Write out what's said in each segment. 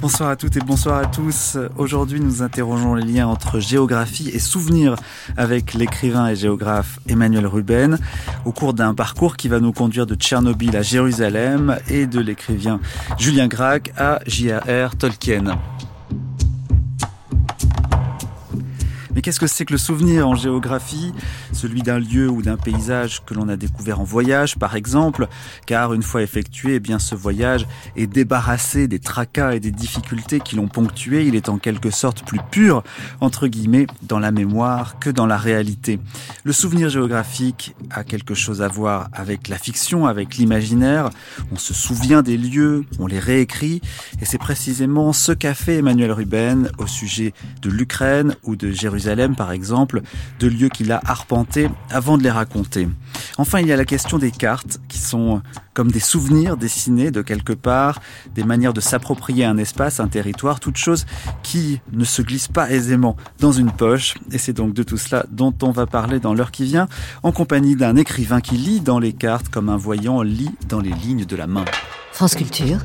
Bonsoir à toutes et bonsoir à tous. Aujourd'hui, nous interrogeons les liens entre géographie et souvenir avec l'écrivain et géographe Emmanuel Ruben au cours d'un parcours qui va nous conduire de Tchernobyl à Jérusalem et de l'écrivain Julien Gracq à J.R.R. Tolkien. Qu'est-ce que c'est que le souvenir en géographie? Celui d'un lieu ou d'un paysage que l'on a découvert en voyage, par exemple, car une fois effectué, eh bien ce voyage est débarrassé des tracas et des difficultés qui l'ont ponctué. Il est en quelque sorte plus pur, entre guillemets, dans la mémoire que dans la réalité. Le souvenir géographique a quelque chose à voir avec la fiction, avec l'imaginaire. On se souvient des lieux, on les réécrit, et c'est précisément ce qu'a fait Emmanuel Ruben au sujet de l'Ukraine ou de Jérusalem par exemple, de lieux qu'il a arpentés avant de les raconter. Enfin, il y a la question des cartes, qui sont comme des souvenirs dessinés de quelque part, des manières de s'approprier un espace, un territoire, toute chose qui ne se glisse pas aisément dans une poche. Et c'est donc de tout cela dont on va parler dans l'heure qui vient, en compagnie d'un écrivain qui lit dans les cartes comme un voyant lit dans les lignes de la main. France Culture,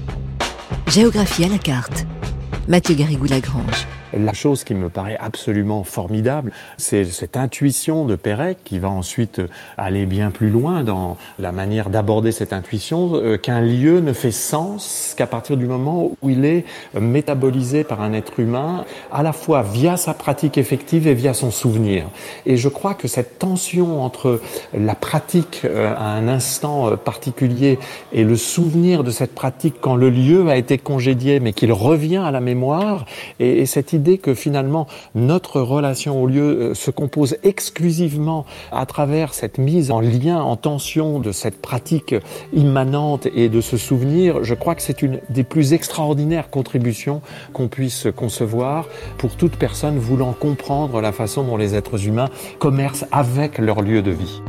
géographie à la carte. Mathieu Garrigou-Lagrange. La chose qui me paraît absolument formidable, c'est cette intuition de Pérec qui va ensuite aller bien plus loin dans la manière d'aborder cette intuition, euh, qu'un lieu ne fait sens qu'à partir du moment où il est métabolisé par un être humain, à la fois via sa pratique effective et via son souvenir. Et je crois que cette tension entre la pratique euh, à un instant euh, particulier et le souvenir de cette pratique quand le lieu a été congédié mais qu'il revient à la mémoire, et, et cette idée que finalement notre relation au lieu euh, se compose exclusivement à travers cette mise en lien, en tension de cette pratique immanente et de ce souvenir, je crois que c'est une des plus extraordinaires contributions qu'on puisse concevoir pour toute personne voulant comprendre la façon dont les êtres humains commercent avec leur lieu de vie.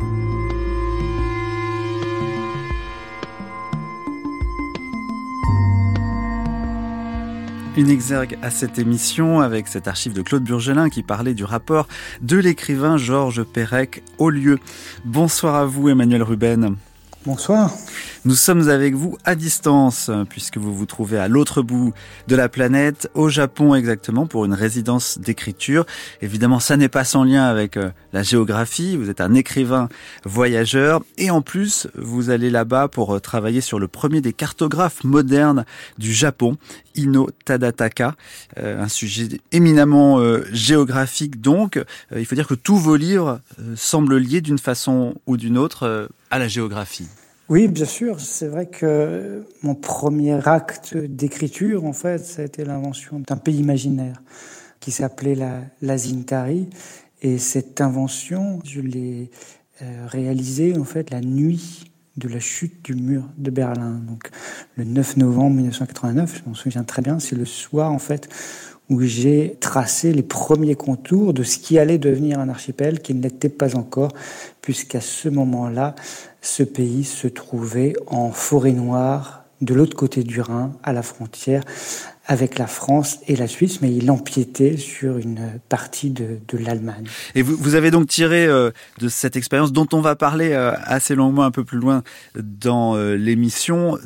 Une exergue à cette émission avec cette archive de Claude Burgelin qui parlait du rapport de l'écrivain Georges Perec au lieu. Bonsoir à vous Emmanuel Ruben. Bonsoir. Nous sommes avec vous à distance, puisque vous vous trouvez à l'autre bout de la planète, au Japon exactement, pour une résidence d'écriture. Évidemment, ça n'est pas sans lien avec euh, la géographie. Vous êtes un écrivain voyageur. Et en plus, vous allez là-bas pour euh, travailler sur le premier des cartographes modernes du Japon, Ino Tadataka. Euh, un sujet éminemment géographique donc. Il faut dire que tous vos livres semblent liés d'une façon ou d'une autre à la géographie. Oui, bien sûr. C'est vrai que mon premier acte d'écriture, en fait, ça a été l'invention d'un pays imaginaire qui s'appelait la, la Zintari. Et cette invention, je l'ai euh, réalisée, en fait, la nuit de la chute du mur de Berlin. Donc, le 9 novembre 1989, je m'en souviens très bien, c'est le soir, en fait, où j'ai tracé les premiers contours de ce qui allait devenir un archipel qui ne l'était pas encore, puisqu'à ce moment-là, ce pays se trouvait en forêt noire de l'autre côté du Rhin, à la frontière avec la France et la Suisse, mais il empiétait sur une partie de, l'Allemagne. Et vous, avez donc tiré euh, de cette expérience dont on va parler euh, assez longuement un peu plus loin dans euh, l'émission,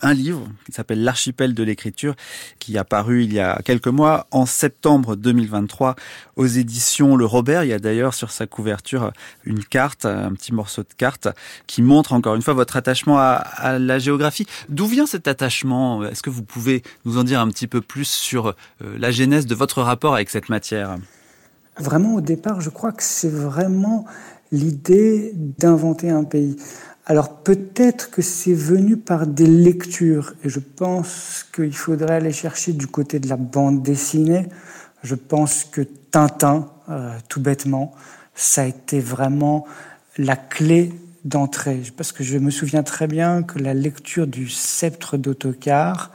un livre qui s'appelle L'archipel de l'écriture, qui a paru il y a quelques mois, en septembre 2023, aux éditions Le Robert. Il y a d'ailleurs sur sa couverture une carte, un petit morceau de carte, qui montre encore une fois votre attachement à la géographie. D'où vient cet attachement? Est-ce que vous pouvez nous en dire un petit peu plus sur euh, la genèse de votre rapport avec cette matière Vraiment, au départ, je crois que c'est vraiment l'idée d'inventer un pays. Alors peut-être que c'est venu par des lectures, et je pense qu'il faudrait aller chercher du côté de la bande dessinée. Je pense que Tintin, euh, tout bêtement, ça a été vraiment la clé d'entrée. Parce que je me souviens très bien que la lecture du Sceptre d'autocar,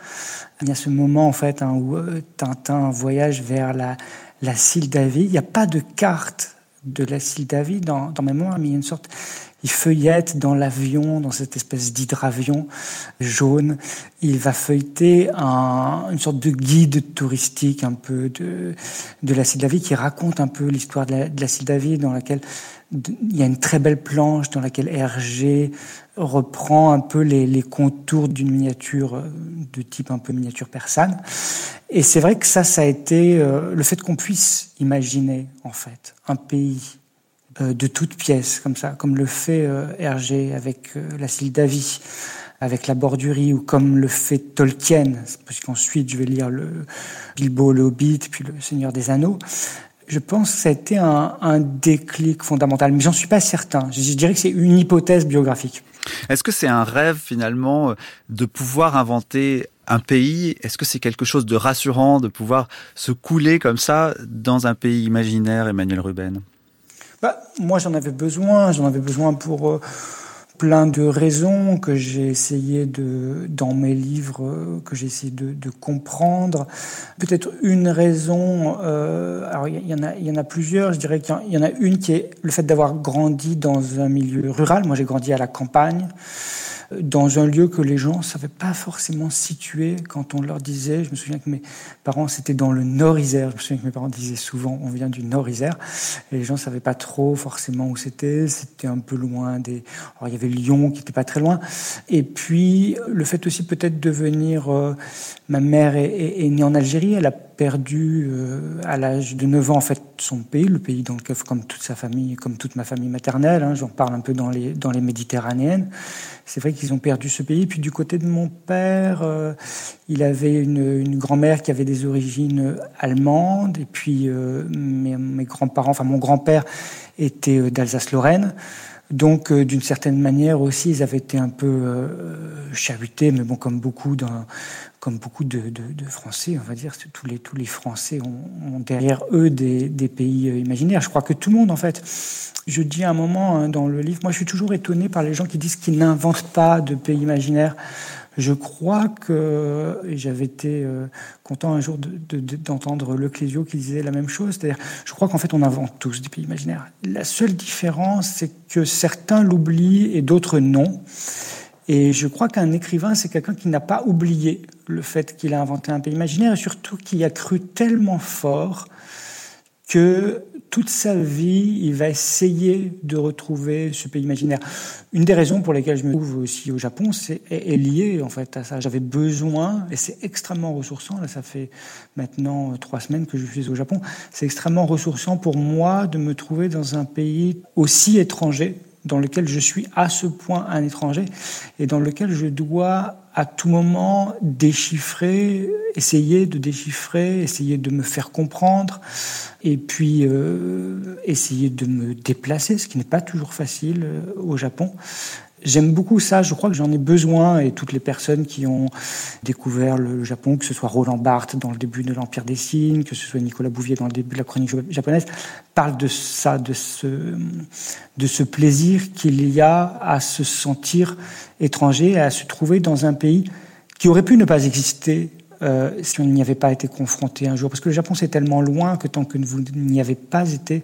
il y a ce moment en fait hein, où euh, Tintin voyage vers la, la Sildavie. Il n'y a pas de carte de la Sildavie dans, dans Mémoire, mais il y a une sorte il feuillette dans l'avion, dans cette espèce d'hydravion jaune. Il va feuilleter un, une sorte de guide touristique un peu de, de la Sildavie qui raconte un peu l'histoire de la, de la dans laquelle il y a une très belle planche dans laquelle Hergé reprend un peu les, contours d'une miniature euh, de type un peu miniature persane. Et c'est vrai que ça, ça a été euh, le fait qu'on puisse imaginer, en fait, un pays euh, de toutes pièces, comme ça, comme le fait Hergé avec la Sildavie, avec la Bordurie, ou comme le fait Tolkien, parce qu'ensuite je vais lire le Bilbo le Hobbit, puis le Seigneur des Anneaux je pense que ça a été un, un déclic fondamental, mais j'en suis pas certain. Je, je dirais que c'est une hypothèse biographique. Est-ce que c'est un rêve finalement de pouvoir inventer un pays? Est-ce que c'est quelque chose de rassurant de pouvoir se couler comme ça dans un pays imaginaire, Emmanuel Ruben bah, Moi, j'en avais besoin. J'en avais besoin pour. Euh plein de raisons que j'ai essayé de, dans mes livres, que j'ai essayé de, comprendre. Peut-être une raison, euh, alors il y, en a, il y en a plusieurs, je dirais qu'il y en a une qui est le fait d'avoir grandi dans un milieu rural. Moi, j'ai grandi à la campagne dans un lieu que les gens ne savaient pas forcément situer quand on leur disait. Je me souviens que mes parents, c'était dans le Nord-Isère. Je me souviens que mes parents disaient souvent, on vient du Nord-Isère. Et les gens ne savaient pas trop forcément où c'était. C'était un peu loin. Alors, il y avait Lyon qui n'était pas très loin. Et puis, le fait aussi peut-être de venir... Euh, ma mère est, est, née en Algérie. Elle a perdu euh, à l'âge de 9 ans en fait son pays, le pays dans lequel, comme toute sa famille, comme toute ma famille maternelle, hein, j'en parle un peu dans les dans les méditerranéennes. C'est vrai qu'ils ont perdu ce pays. Puis du côté de mon père, euh, il avait une, une grand-mère qui avait des origines allemandes, et puis euh, mes, mes grands-parents, enfin mon grand-père était euh, d'Alsace-Lorraine. Donc, d'une certaine manière aussi, ils avaient été un peu euh, chahutés, mais bon, comme beaucoup d'un, comme beaucoup de, Français, on va dire, tous les tous les Français ont, derrière eux des, pays euh, imaginaires. Je crois que tout le monde, en fait, je dis à un moment hein, dans le livre, moi, je suis toujours étonné par les gens qui disent qu'ils n'inventent pas de pays imaginaires. Je crois que j'avais été euh, content un jour d'entendre de, de, Leclésio qui disait la même chose. C'est-à-dire, je crois qu'en fait, on invente tous des pays imaginaires. La seule différence, c'est que certains l'oublient et d'autres non. Et je crois qu'un écrivain, c'est quelqu'un qui n'a pas oublié le fait qu'il a inventé un pays imaginaire et surtout qui a cru tellement fort que toute sa vie, il va essayer de retrouver ce pays imaginaire. Une des raisons pour lesquelles je me trouve aussi au Japon, c'est est lié en fait à ça. J'avais besoin, et c'est extrêmement ressourçant. Là, ça fait maintenant trois semaines que je suis au Japon. C'est extrêmement ressourçant pour moi de me trouver dans un pays aussi étranger dans lequel je suis à ce point un étranger et dans lequel je dois à tout moment déchiffrer, essayer de déchiffrer, essayer de me faire comprendre et puis euh, essayer de me déplacer, ce qui n'est pas toujours facile euh, au Japon. J'aime beaucoup ça, je crois que j'en ai besoin et toutes les personnes qui ont découvert le Japon, que ce soit Roland Barthes dans le début de l'Empire des signes, que ce soit Nicolas Bouvier dans le début de la chronique japonaise, parlent de ça, de ce, plaisir qu'il y a à se sentir étranger, à se trouver dans un pays qui aurait pu ne pas exister euh, si on n'y avait pas été confronté un jour. Parce que le Japon, c'est tellement loin que tant que vous n'y avez pas été,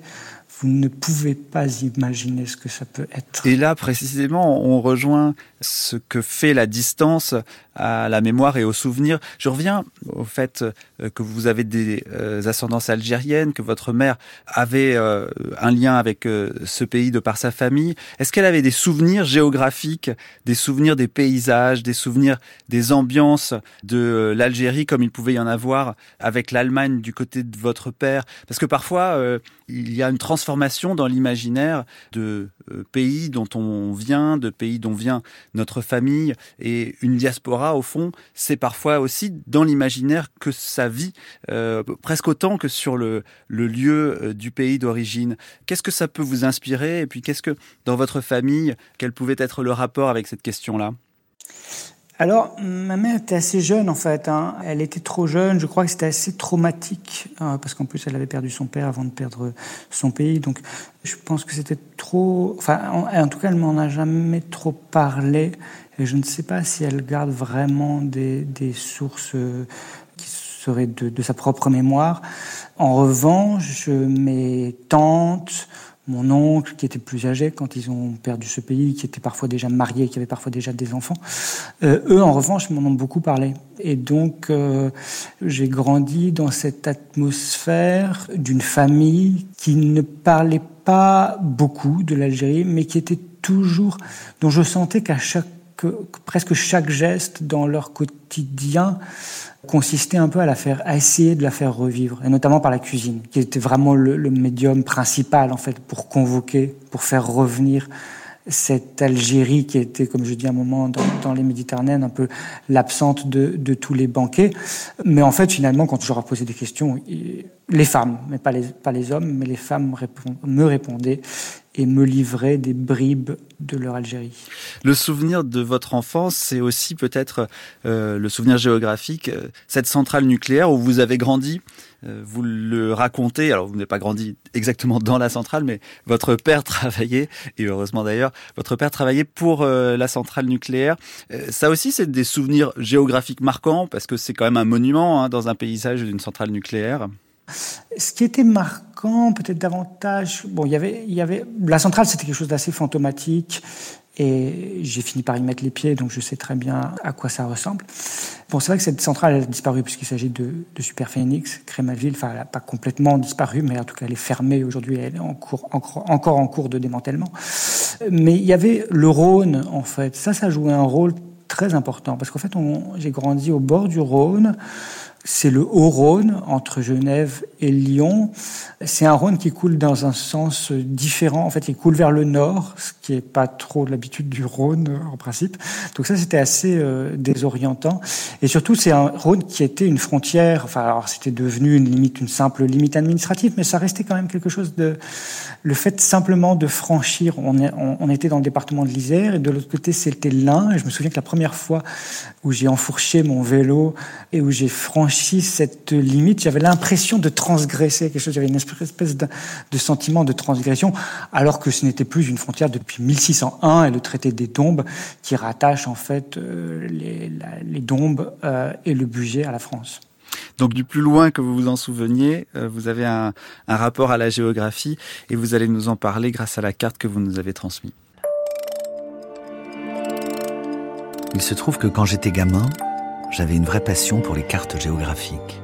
vous ne pouvez pas imaginer ce que ça peut être. Et là, précisément, on rejoint ce que fait la distance à la mémoire et au souvenir. Je reviens au fait euh, que vous avez des euh, ascendances algériennes, que votre mère avait euh, un lien avec ce pays de par sa famille. Est-ce qu'elle avait des souvenirs géographiques, des souvenirs des paysages, des souvenirs des ambiances de l'Algérie comme il pouvait y en avoir avec l'Allemagne du côté de votre père? Parce que parfois, il y a une transformation dans l'imaginaire de pays dont on vient, de pays dont vient notre famille et une diaspora, au fond, c'est parfois aussi dans l'imaginaire que ça vit, euh, presque autant que sur le, lieu euh, du pays d'origine. Qu'est-ce que ça peut vous inspirer? Et puis, qu'est-ce que, dans votre famille, quel pouvait être le rapport avec cette question-là? Alors, ma mère était assez jeune en fait. Hein. Elle était trop jeune. Je crois que c'était assez traumatique hein, parce qu'en plus elle avait perdu son père avant de perdre son pays. Donc, je pense que c'était trop. Enfin, en, en, tout cas, elle m'en a jamais trop parlé. Et je ne sais pas si elle garde vraiment des, des sources euh, qui seraient de, de, sa propre mémoire. En revanche, mes tantes, mon oncle qui était plus âgé quand ils ont perdu ce pays, qui était parfois déjà marié, qui avait parfois déjà des enfants. Euh, eux, en revanche, m'en ont beaucoup parlé. Et donc, euh, j'ai grandi dans cette atmosphère d'une famille qui ne parlait pas beaucoup de l'Algérie, mais qui étaient toujours, dont je sentais qu'à chaque, presque chaque geste dans leur quotidien consistait un peu à la faire, à essayer de la faire revivre, et notamment par la cuisine, qui était vraiment le, médium principal en fait pour convoquer, pour faire revenir cette Algérie qui était, comme je dis un moment, dans, les Méditerranéennes, un peu l'absente de, de, tous les banquets. Mais en fait, finalement, quand je leur ai posé des questions, les femmes, mais pas les, pas les hommes, mais les femmes me répondaient et me livraient des bribes de leur Algérie. Le souvenir de votre enfance, c'est aussi peut-être euh, le souvenir géographique, euh, cette centrale nucléaire où vous avez grandi. Euh, vous le racontez, alors vous n'avez pas grandi exactement dans la centrale, mais votre père travaillait, et heureusement d'ailleurs, votre père travaillait pour la centrale nucléaire. Ça aussi, c'est des souvenirs géographiques marquants, parce que c'est quand même un monument hein, dans un paysage d'une centrale nucléaire. Ce qui était marquant, peut-être davantage, bon, il y avait, il y avait, la centrale, c'était quelque chose d'assez fantomatique. Et j'ai fini par y mettre les pieds, donc je sais très bien à quoi ça ressemble. Bon, c'est vrai que cette centrale a disparu puisqu'il s'agit de, de Super Phoenix, Crémaville. Enfin, elle n'a pas complètement disparu, mais en tout cas, elle est fermée aujourd'hui. Elle est encore en cours de démantèlement. Mais il y avait le Rhône, en fait. Ça, ça jouait un rôle très important parce qu'en fait, j'ai grandi au bord du Rhône c'est le Haut-Rhône entre Genève et Lyon. C'est un Rhône qui coule dans un sens différent. En fait, il coule vers le nord, ce qui est pas trop l'habitude du Rhône en principe. Donc ça, c'était assez euh, désorientant. Et surtout, c'est un Rhône qui était une frontière. Enfin, alors c'était devenu une limite, une simple limite administrative, mais ça restait quand même quelque chose de. Le fait simplement de franchir. On était dans le département de l'Isère et de l'autre côté, c'était l'Ain. Et je me souviens que la première fois où j'ai enfourché mon vélo et où j'ai franchi cette limite, j'avais l'impression de transgresser quelque chose, j'avais une espèce de, de, sentiment de transgression, alors que ce n'était plus une frontière depuis 1601 et le traité des Dombes qui rattache en fait euh, les, la, les Dombes euh, et le budget à la France. Donc du plus loin que vous vous en souveniez, euh, vous avez un, un rapport à la géographie et vous allez nous en parler grâce à la carte que vous nous avez transmise. Il se trouve que quand j'étais gamin, j'avais une vraie passion pour les cartes géographiques.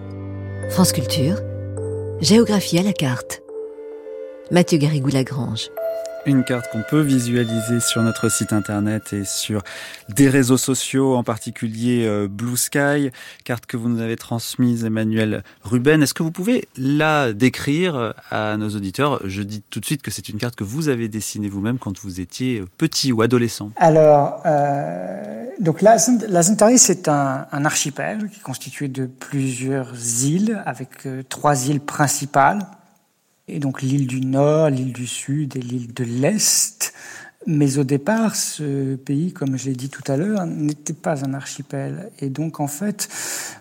France Culture, géographie à la carte. Mathieu Garrigou-Lagrange. Une carte qu'on peut visualiser sur notre site internet et sur des réseaux sociaux, en particulier euh, Blue Sky, carte que vous nous avez transmise Emmanuel Ruben. Est-ce que vous pouvez la décrire à nos auditeurs? Je dis tout de suite que c'est une carte que vous avez dessinée vous-même quand vous étiez petit ou adolescent. Alors, euh, donc la, c'est un, un, archipel qui est constitué de plusieurs îles, avec euh, trois îles principales et donc l'île du Nord, l'île du Sud et l'île de l'Est. Mais au départ, ce pays, comme je l'ai dit tout à l'heure, n'était pas un archipel. Et donc, en fait,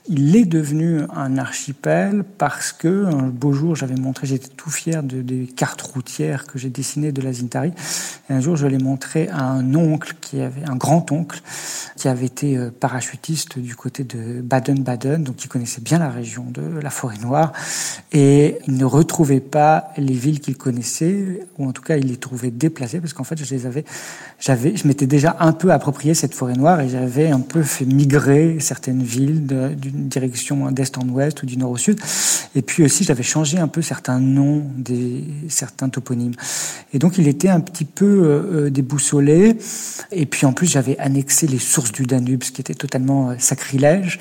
il est devenu un archipel parce que, un beau jour, j'avais montré, j'étais tout fier de, des cartes routières que j'ai dessinées de la Zintari. Et un jour, je l'ai montré à un oncle qui avait, un grand-oncle, qui avait été euh, parachutiste du côté de Baden-Baden, donc qui connaissait bien la région de la Forêt Noire. Et il ne retrouvait pas les villes qu'il connaissait, ou en tout cas, il les trouvait déplacées parce qu'en fait, je les avais, j'avais, je m'étais déjà un peu approprié cette forêt noire et j'avais un peu fait migrer certaines villes d'une direction d'est en ouest ou du nord au sud. Et puis aussi, j'avais changé un peu certains noms des certains toponymes. Et donc, il était un petit peu euh, déboussolé. Et puis, en plus, j'avais annexé les sources du Danube, ce qui était totalement euh, sacrilège.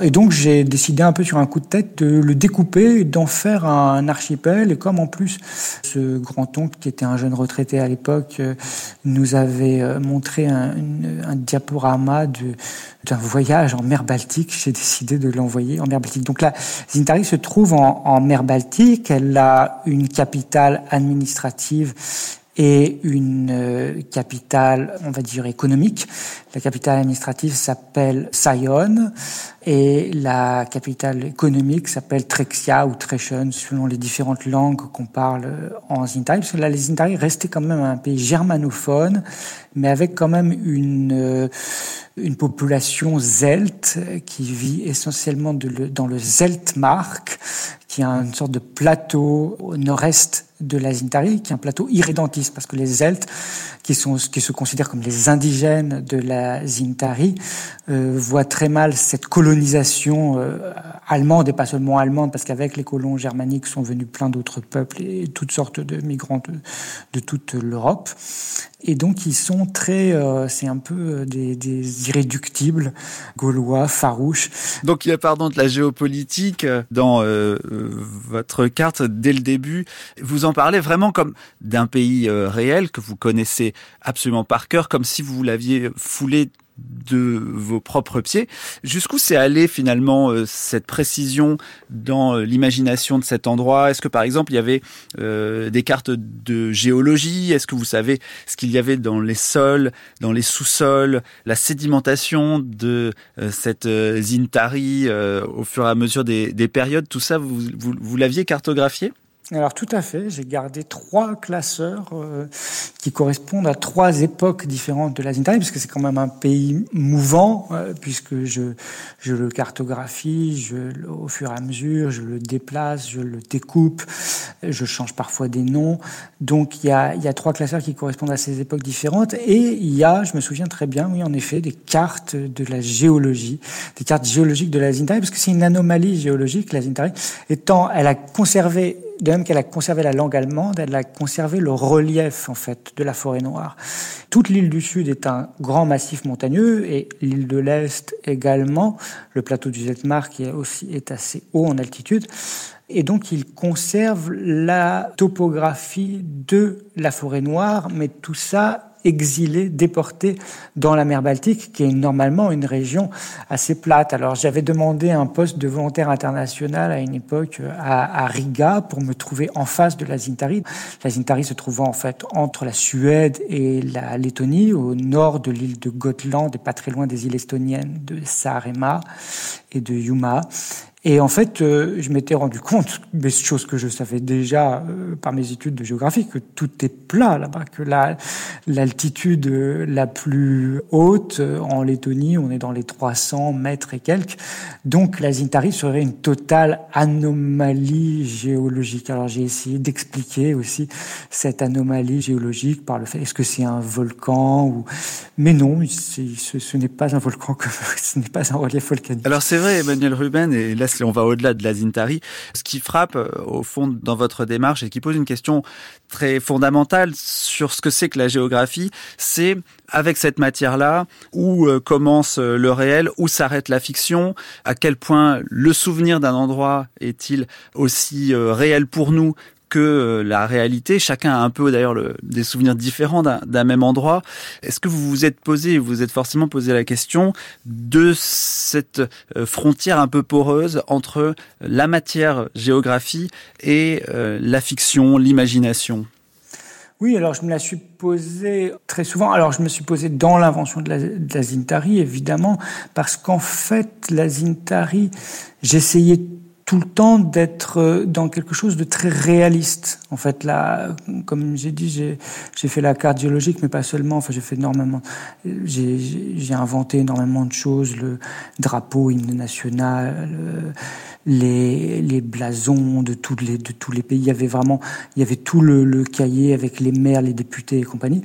Et donc, j'ai décidé un peu sur un coup de tête de le découper, d'en faire un archipel. Et comme en plus, ce grand-oncle, qui était un jeune retraité à l'époque, euh, nous avait euh, montré un, diaporama d'un voyage en mer Baltique. J'ai décidé de l'envoyer en mer Baltique. Donc là, Zintari se trouve en mer Baltique. Elle a une capitale administrative et une euh, capitale, on va dire, économique. La capitale administrative s'appelle Sion et la capitale économique s'appelle Trexia ou Treschen selon les différentes langues qu'on parle en Zintari. Parce que là, les Zintari restaient quand même un pays germanophone, mais avec quand même une, euh, une population zelte qui vit essentiellement dans le Zeltmark, qui est une sorte de plateau au nord-est de la Zintari, qui est un plateau irrédentiste, parce que les Celtes, qui, sont, qui se considèrent comme les indigènes de la Zintari, euh, voient très mal cette colonisation euh, allemande, et pas seulement allemande, parce qu'avec les colons germaniques sont venus plein d'autres peuples et toutes sortes de migrants de toute l'Europe. Et donc ils sont très, euh, c'est un peu euh, des, des, irréductibles, gaulois, farouches. Donc il y a pardon de la géopolitique dans euh, votre carte dès le début. Vous en parlez vraiment comme d'un pays euh, réel que vous connaissez absolument par cœur, comme si vous l'aviez foulé de vos propres pieds. Jusqu'où c'est allé finalement euh, cette précision dans euh, l'imagination de cet endroit? Est-ce que par exemple il y avait euh, des cartes de géologie? Est-ce que vous savez ce qu'il y avait dans les sols, dans les sous-sols, la sédimentation de euh, cette euh, Zintari au fur et à mesure des, des périodes? Tout ça, vous, vous, vous l'aviez cartographié? Alors tout à fait, j'ai gardé trois classeurs euh, qui correspondent à trois époques différentes de la Zintari, puisque c'est quand même un pays mouvant, euh, puisque je, je le cartographie, je, au fur et à mesure, je le déplace, je le découpe, je change parfois des noms. Donc il y a, il y a trois classeurs qui correspondent à ces époques différentes, et il y a, je me souviens très bien, oui en effet, des cartes de la géologie, des cartes géologiques de la Zintari, parce que c'est une anomalie géologique, la Zintari, étant, elle a conservé de même qu'elle a conservé la langue allemande, elle a conservé le relief en fait de la forêt noire. Toute l'île du Sud est un grand massif montagneux et l'île de l'Est également, le plateau du Zetmar qui est aussi est assez haut en altitude. Et donc, il conserve la topographie de la forêt noire, mais tout ça exilés, déportés dans la mer Baltique, qui est normalement une région assez plate. Alors j'avais demandé un poste de volontaire international à une époque à, à, Riga pour me trouver en face de la Zintari. La Zintari se trouvant en fait entre la Suède et la Lettonie, au nord de l'île de Gotland et pas très loin des îles estoniennes de Saaremaa et de Yuma. Et en fait, euh, je m'étais rendu compte, mais chose que je savais déjà euh, par mes études de géographie, que tout est plat là-bas, que la l'altitude euh, la plus haute euh, en Lettonie, on est dans les 300 mètres et quelques. Donc la Zintari serait une totale anomalie géologique. Alors j'ai essayé d'expliquer aussi cette anomalie géologique par le fait est-ce que c'est un volcan ou mais non, ce, ce n'est pas un volcan, ce n'est pas un relief volcanique. Alors c'est vrai, Emmanuel Ruben, et là on va au-delà de la Zintari, ce qui frappe au fond dans votre démarche et qui pose une question très fondamentale sur ce que c'est que la géographie, c'est avec cette matière-là où euh, commence le réel, où s'arrête la fiction, à quel point le souvenir d'un endroit est-il aussi euh, réel pour nous que la réalité. Chacun a un peu d'ailleurs des souvenirs différents d'un même endroit. Est-ce que vous vous êtes posé, vous vous êtes forcément posé la question de cette frontière un peu poreuse entre la matière géographie et la fiction, l'imagination? Oui, alors je me la suis posée très souvent. Alors je me suis posé dans l'invention de de la Zintari, évidemment, parce qu'en fait, la Zintari, j'essayais tout le temps d'être dans quelque chose de très réaliste. En fait, là, comme j'ai dit, j'ai fait la carte géologique, mais pas seulement. Enfin, j'ai fait énormément. J'ai inventé énormément de choses. Le drapeau, hymne national, les, les blasons de tous les de tous les pays. Il y avait vraiment, il y avait tout le, le cahier avec les maires, les députés et compagnie,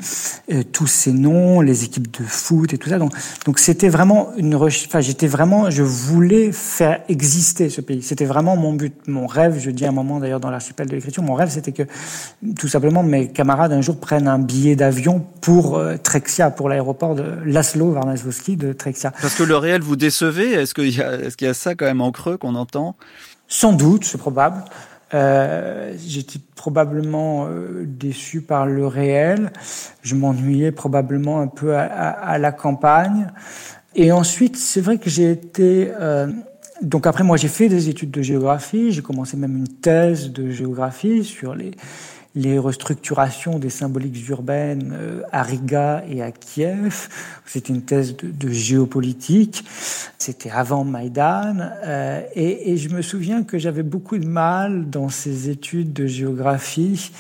euh, tous ces noms, les équipes de foot et tout ça. Donc, donc c'était vraiment une. Enfin, j'étais vraiment, je voulais faire exister ce pays. C'était vraiment mon but, mon rêve. Je dis à un moment d'ailleurs dans l'archipel de l'écriture, mon rêve c'était que tout simplement mes camarades un jour prennent un billet d'avion pour euh, Trexia, pour l'aéroport de Laszlo Varnasowski de Trexia. Parce que le réel vous décevait Est-ce qu'il y, est qu'il y a ça quand même en creux qu'on entend? Sans doute, c'est probable. Euh, J'étais probablement euh, déçu par le réel. Je m'ennuyais probablement un peu à, la campagne. Et ensuite, c'est vrai que j'ai été euh, donc après, moi, j'ai fait des études de géographie. J'ai commencé même une thèse de géographie sur les, les restructurations des symboliques urbaines à Riga et à Kiev. C'était une thèse de, de géopolitique. C'était avant Maïdan. Euh, et, et, je me souviens que j'avais beaucoup de mal dans ces études de géographie.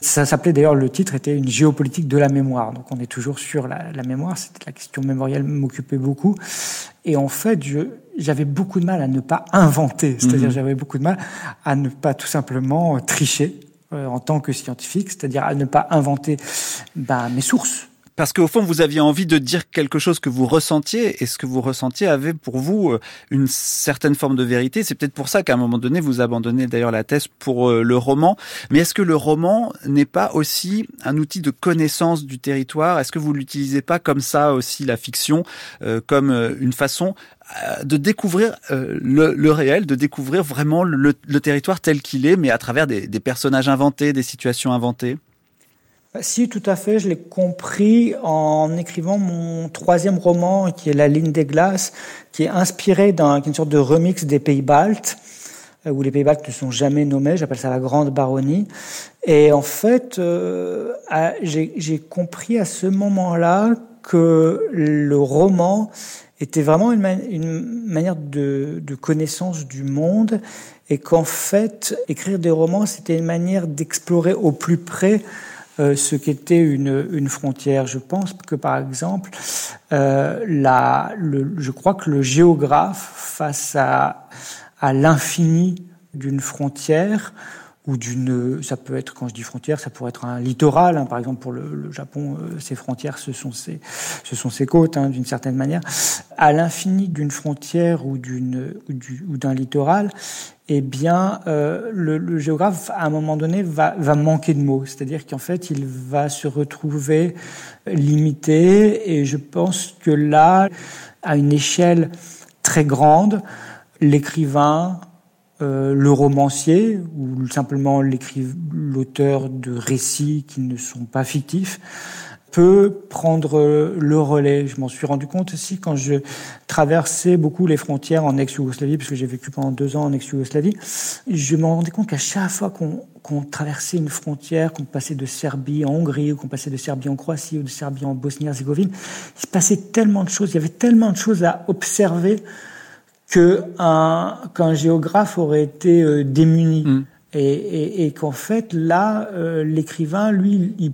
Ça s'appelait d'ailleurs, le titre était une géopolitique de la mémoire. Donc on est toujours sur la, la mémoire. C'était la question mémorielle m'occupait beaucoup. Et en fait, je, j'avais beaucoup de mal à ne pas inventer. C'est-à-dire, mmh. j'avais beaucoup de mal à ne pas tout simplement tricher en tant que scientifique, c'est-à-dire à ne pas inventer bah, mes sources. Parce qu'au fond, vous aviez envie de dire quelque chose que vous ressentiez, et ce que vous ressentiez avait pour vous euh, une certaine forme de vérité. C'est peut-être pour ça qu'à un moment donné, vous abandonnez d'ailleurs la thèse pour euh, le roman. Mais est-ce que le roman n'est pas aussi un outil de connaissance du territoire? Est-ce que vous l'utilisez pas comme ça aussi, la fiction, euh, comme une façon de découvrir le, réel, de découvrir vraiment le, territoire tel qu'il est, mais à travers des personnages inventés, des situations inventées? Si, tout à fait. Je l'ai compris en écrivant mon troisième roman, qui est La ligne des glaces, qui est inspiré d'une sorte de remix des pays baltes, euh, où les pays baltes ne sont jamais nommés. J'appelle ça la Grande Baronnie. Et en fait, euh, j'ai compris à ce moment-là que le roman était vraiment une, manière de, connaissance du monde et qu'en fait, écrire des romans, c'était une manière d'explorer au plus près ce qu'était une, une, frontière. Je pense que, par exemple, euh, la, je crois que le géographe, face à l'infini d'une frontière, ou d'une, ça peut être, quand je dis frontière, ça pourrait être un littoral, hein, par exemple pour le, Japon, euh, ses frontières, ce sont ses, ce sont ses côtes, hein, d'une certaine manière. À l'infini d'une frontière ou d'une ou d'un littoral, eh bien, euh, le, le, géographe, à un moment donné, va, va manquer de mots. C'est-à-dire qu'en fait, il va se retrouver limité. Et je pense que là, à une échelle très grande, l'écrivain, euh, le romancier, ou simplement l'auteur de récits qui ne sont pas fictifs, peut prendre le relais. Je m'en suis rendu compte aussi quand je traversais beaucoup les frontières en ex-Yougoslavie, puisque j'ai vécu pendant deux ans en ex-Yougoslavie. Je me rendais compte qu'à chaque fois qu'on traversait une frontière, qu'on passait de Serbie en Hongrie, ou qu'on passait de Serbie en Croatie, ou de Serbie en Bosnie-Herzégovine, il se passait tellement de choses, il y avait tellement de choses à observer que qu'un géographe aurait été euh, démuni. Mm. Et, et, et qu'en fait, là, euh, l'écrivain, lui, il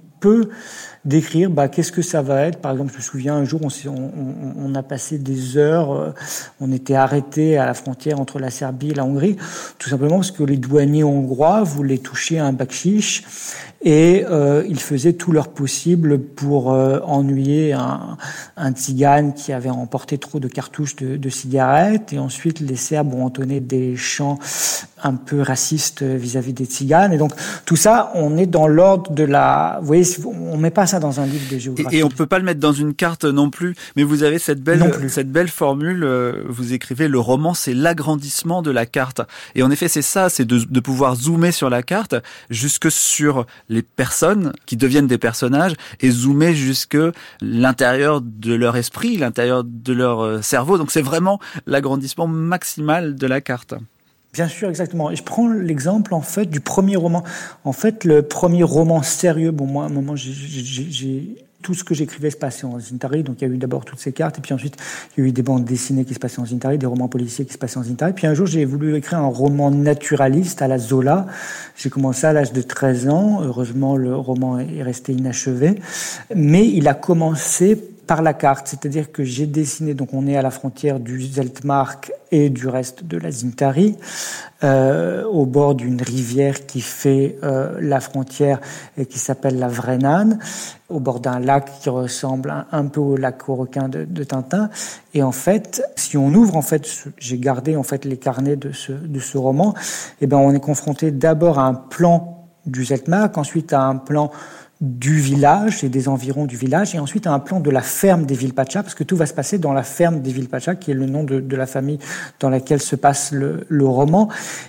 décrire bah, qu'est-ce que ça va être? Par exemple, je me souviens un jour, on, a passé des heures, euh, on était arrêté à la frontière entre la Serbie et la Hongrie, tout simplement parce que les douaniers hongrois voulaient toucher un bakchich et euh, ils faisaient tout leur possible pour euh, ennuyer un, un tzigane qui avait emporté trop de cartouches de, cigarettes et ensuite les Serbes ont entonné des chants un peu racistes vis-à-vis des tziganes et donc tout ça on est dans l'ordre de la on met pas ça dans un livre de géographie et, et on peut pas le mettre dans une carte non plus mais vous avez cette belle cette belle formule euh, vous écrivez le roman c'est l'agrandissement de la carte et en effet c'est ça c'est de, de pouvoir zoomer sur la carte jusque sur les personnes qui deviennent des personnages et zoomer jusque l'intérieur de leur esprit, l'intérieur de leur euh, cerveau. Donc c'est vraiment l'agrandissement maximal de la carte. Bien sûr, exactement. Et je prends l'exemple en fait du premier roman. En fait, le premier roman sérieux. Bon, moi, à un moment, j'ai tout ce que j'écrivais se passait en Zintari. Donc il y a eu d'abord toutes ces cartes, et puis ensuite il y a eu des bandes dessinées qui se passaient en Zintari, des romans policiers qui se passaient en Zintari. Puis un jour j'ai voulu écrire un roman naturaliste à la Zola. J'ai commencé à l'âge de 13 ans. Heureusement le roman est resté inachevé, mais il a commencé par la carte, c'est-à-dire que j'ai dessiné, donc on est à la frontière du Zeltmark et du reste de la Zintari, euh, au bord d'une rivière qui fait euh, la frontière et qui s'appelle la Vrenan, au bord d'un lac qui ressemble un, peu au lac aux requins de, de, Tintin. Et en fait, si on ouvre, en fait, j'ai gardé en fait les carnets de ce, de ce roman, et eh ben on est confronté d'abord à un plan du Zeltmark, ensuite à un plan du village et des environs du village, et ensuite un plan de la ferme des Villepatcha, parce que tout va se passer dans la ferme des Villepatcha, qui est le nom de, de, la famille dans laquelle se passe le, le roman.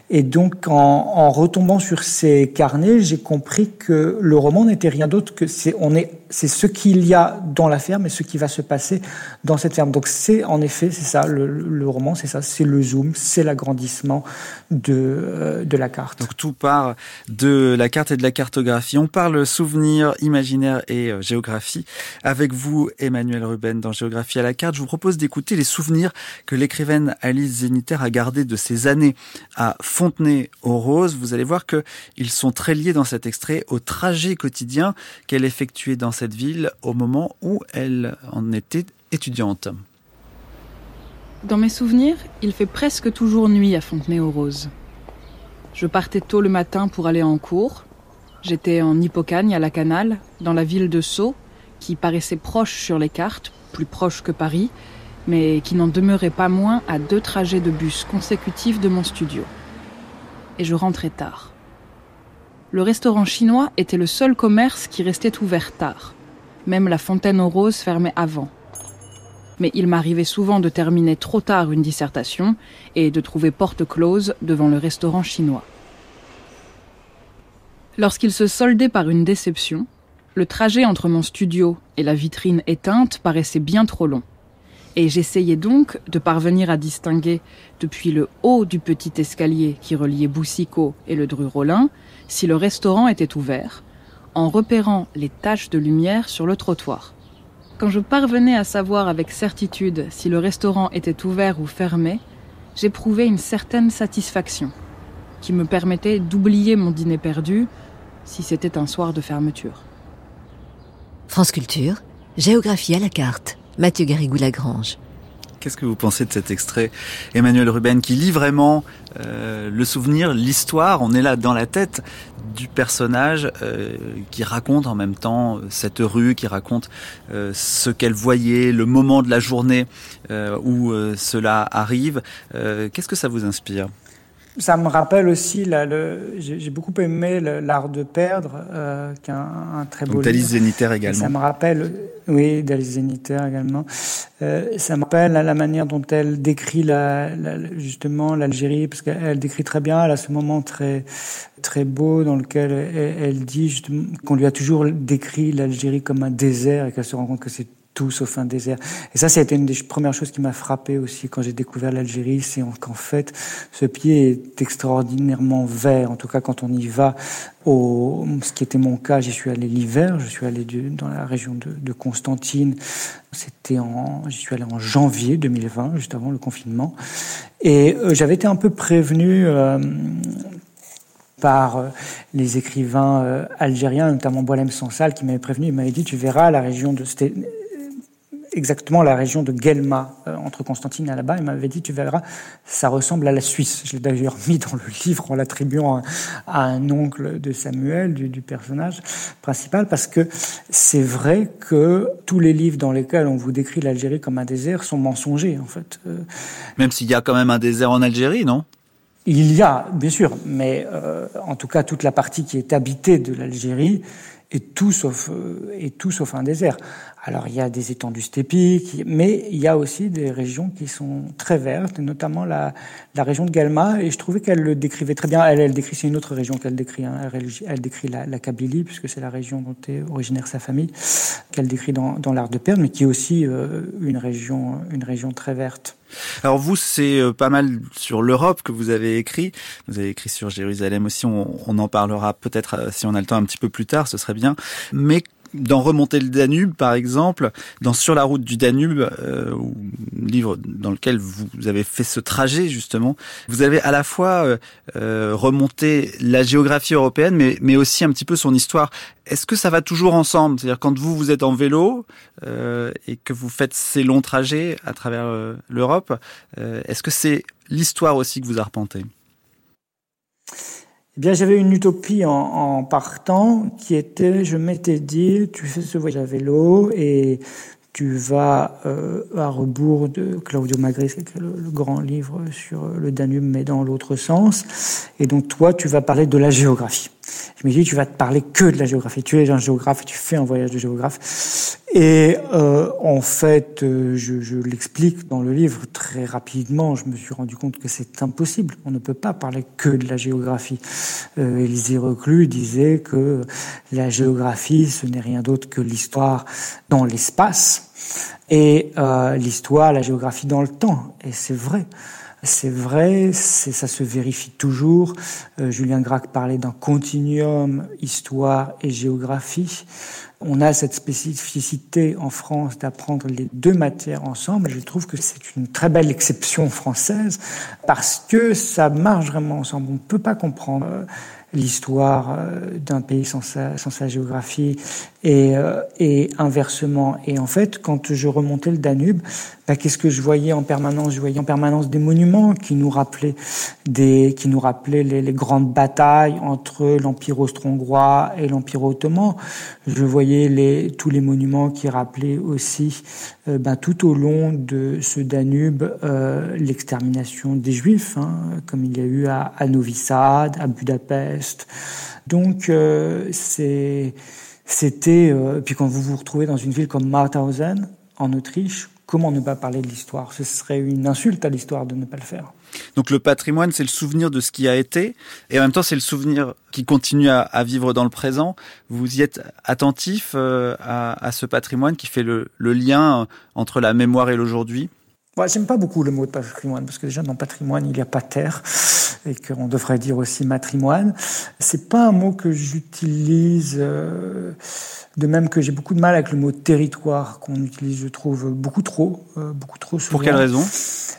Et donc, en, en, retombant sur ces carnets, j'ai compris que le roman n'était rien d'autre que c'est on est c'est ce qu'il y a dans la ferme et ce qui va se passer dans cette ferme. Donc c'est en effet c'est ça le, le roman, c'est ça, c'est le zoom, c'est l'agrandissement de euh, de la carte. Donc tout part de la carte et de la cartographie. On parle souvenir, imaginaire et euh, géographie avec vous Emmanuel Ruben dans Géographie à la carte. Je vous propose d'écouter les souvenirs que l'écrivaine Alice Zéniter a gardés de ses années à Fontenay-aux-Roses. Vous allez voir que ils sont très liés dans cet extrait au trajet quotidien qu'elle effectuait dans cette ville au moment où elle en était étudiante. Dans mes souvenirs, il fait presque toujours nuit à Fontenay-aux-Roses. Je partais tôt le matin pour aller en cours, J'étais en Hippocagne, à la Canale, dans la ville de Sceaux, qui paraissait proche sur les cartes, plus proche que Paris, mais qui n'en demeurait pas moins à deux trajets de bus consécutifs de mon studio. Et je rentrais tard. Le restaurant chinois était le seul commerce qui restait ouvert tard. Même la fontaine aux roses fermait avant. Mais il m'arrivait souvent de terminer trop tard une dissertation et de trouver porte close devant le restaurant chinois. Lorsqu'il se soldait par une déception, le trajet entre mon studio et la vitrine éteinte paraissait bien trop long. Et j'essayais donc de parvenir à distinguer, depuis le haut du petit escalier qui reliait Boussicot et le Dru Rollin, si le restaurant était ouvert, en repérant les taches de lumière sur le trottoir. Quand je parvenais à savoir avec certitude si le restaurant était ouvert ou fermé, j'éprouvais une certaine satisfaction, qui me permettait d'oublier mon dîner perdu si c'était un soir de fermeture. France Culture, géographie à la carte. Mathieu Garrigou-Lagrange. Qu'est-ce que vous pensez de cet extrait, Emmanuel Ruben, qui lit vraiment euh, le souvenir, l'histoire On est là dans la tête du personnage euh, qui raconte en même temps cette rue, qui raconte euh, ce qu'elle voyait, le moment de la journée où cela arrive. Qu'est-ce que ça vous inspire? Ça me rappelle aussi, j'ai beaucoup aimé L'Art de perdre, euh, qui est un, très beau d'Alice Zénitaire également. ça me rappelle, oui, d'Alice Zénitaire également. Euh, ça me rappelle la manière dont elle décrit la, justement l'Algérie, parce qu'elle décrit très bien, elle a ce moment très très beau dans lequel elle, elle dit qu'on lui a toujours décrit l'Algérie comme un désert et qu'elle se rend compte que c'est tout sauf un désert. Et ça, c'était une des premières choses qui m'a frappé aussi quand j'ai découvert l'Algérie, c'est qu'en fait, ce pied est extraordinairement vert. En tout cas, quand on y va, au, ce qui était mon cas, j'y suis allé l'hiver, je suis allé dans la région de, Constantine. C'était en, j'y suis allé en janvier 2020, juste avant le confinement. Et euh, j'avais été un peu prévenu. Euh, par euh, les écrivains algériens, notamment Boalem Sansal, qui m'avait prévenu, il m'avait dit, tu verras la région de, exactement la région de Guelma, euh, entre Constantine et là-bas. Il m'avait dit, tu verras, ça ressemble à la Suisse. Je l'ai d'ailleurs mis dans le livre en l'attribuant à, un oncle de Samuel, du, personnage principal, parce que c'est vrai que tous les livres dans lesquels on vous décrit l'Algérie comme un désert sont mensongers, en fait. Euh, même s'il y a quand même un désert en Algérie, non? Il y a, bien sûr, mais euh, en tout cas, toute la partie qui est habitée de l'Algérie est tout sauf, est tout sauf un désert. Alors il y a des étendues stépiques, mais il y a aussi des régions qui sont très vertes, notamment la, région de Galma. Et je trouvais qu'elle le décrivait très bien. Elle, décrit, c'est une autre région qu'elle décrit. Hein. Elle, décrit la, Kabylie, puisque c'est la région dont est originaire sa famille, qu'elle décrit dans, l'art de Perle, mais qui est aussi euh, une région, une région très verte. Alors vous, c'est euh, pas mal sur l'Europe que vous avez écrit. Vous avez écrit sur Jérusalem aussi. On, on en parlera peut-être euh, si on a le temps un petit peu plus tard. Ce serait bien. Mais dans Remonter le Danube, par exemple, dans Sur la route du Danube, euh, livre dans lequel vous avez fait ce trajet justement, vous avez à la fois euh, euh, remonté la géographie européenne, mais, mais aussi un petit peu son histoire. Est-ce que ça va toujours ensemble? C'est-à-dire quand vous vous êtes en vélo euh, et que vous faites ces longs trajets à travers l'Europe, est-ce que c'est l'histoire aussi que vous arpentez? Eh bien, j'avais une utopie en, en, partant qui était, je m'étais dit, tu fais ce voyage à vélo et tu vas euh, à rebours de Claudio Magris, le, grand livre sur le Danube, mais dans l'autre sens. Et donc, toi, tu vas parler de la géographie. Je me dis, tu vas te parler que de la géographie. Tu es un géographe, tu fais un voyage de géographe. Et euh, en fait, euh, je, je l'explique dans le livre très rapidement. Je me suis rendu compte que c'est impossible. On ne peut pas parler que de la géographie. Euh, Élisée Reclus disait que la géographie, ce n'est rien d'autre que l'histoire dans l'espace et euh, l'histoire, la géographie dans le temps. Et c'est vrai. C'est vrai, ça se vérifie toujours. Euh, Julien Gracq parlait d'un continuum histoire et géographie. On a cette spécificité en France d'apprendre les deux matières ensemble. Je trouve que c'est une très belle exception française parce que ça marche vraiment ensemble. On ne peut pas comprendre l'histoire d'un pays sans sa, sans sa géographie et, et inversement. Et en fait, quand je remontais le Danube, bah, qu'est-ce que je voyais en permanence? Je voyais en permanence des monuments qui nous rappelaient des, qui nous rappelaient les, les grandes batailles entre l'Empire austro-hongrois et l'Empire ottoman. Je voyais les, tous les monuments qui rappelaient aussi, euh, bah, tout au long de ce Danube, euh, l'extermination des Juifs, hein, comme il y a eu à, à Novi Sad, à Budapest. Donc euh, c'est c'était euh, puis quand vous vous retrouvez dans une ville comme Mauthausen en Autriche comment ne pas parler de l'histoire? Ce serait une insulte à l'histoire de ne pas le faire. Donc le patrimoine, c'est le souvenir de ce qui a été, et en même temps, c'est le souvenir qui continue à, à, vivre dans le présent. Vous y êtes attentif euh, à, à, ce patrimoine qui fait le, le lien entre la mémoire et l'aujourd'hui? Ouais, J'aime pas beaucoup le mot de patrimoine parce que déjà dans patrimoine il n'y a pas terre et qu'on devrait dire aussi matrimoine. C'est pas un mot que j'utilise. Euh, de même que j'ai beaucoup de mal avec le mot territoire qu'on utilise, je trouve beaucoup trop, euh, beaucoup trop souvent. Pour quelle raison?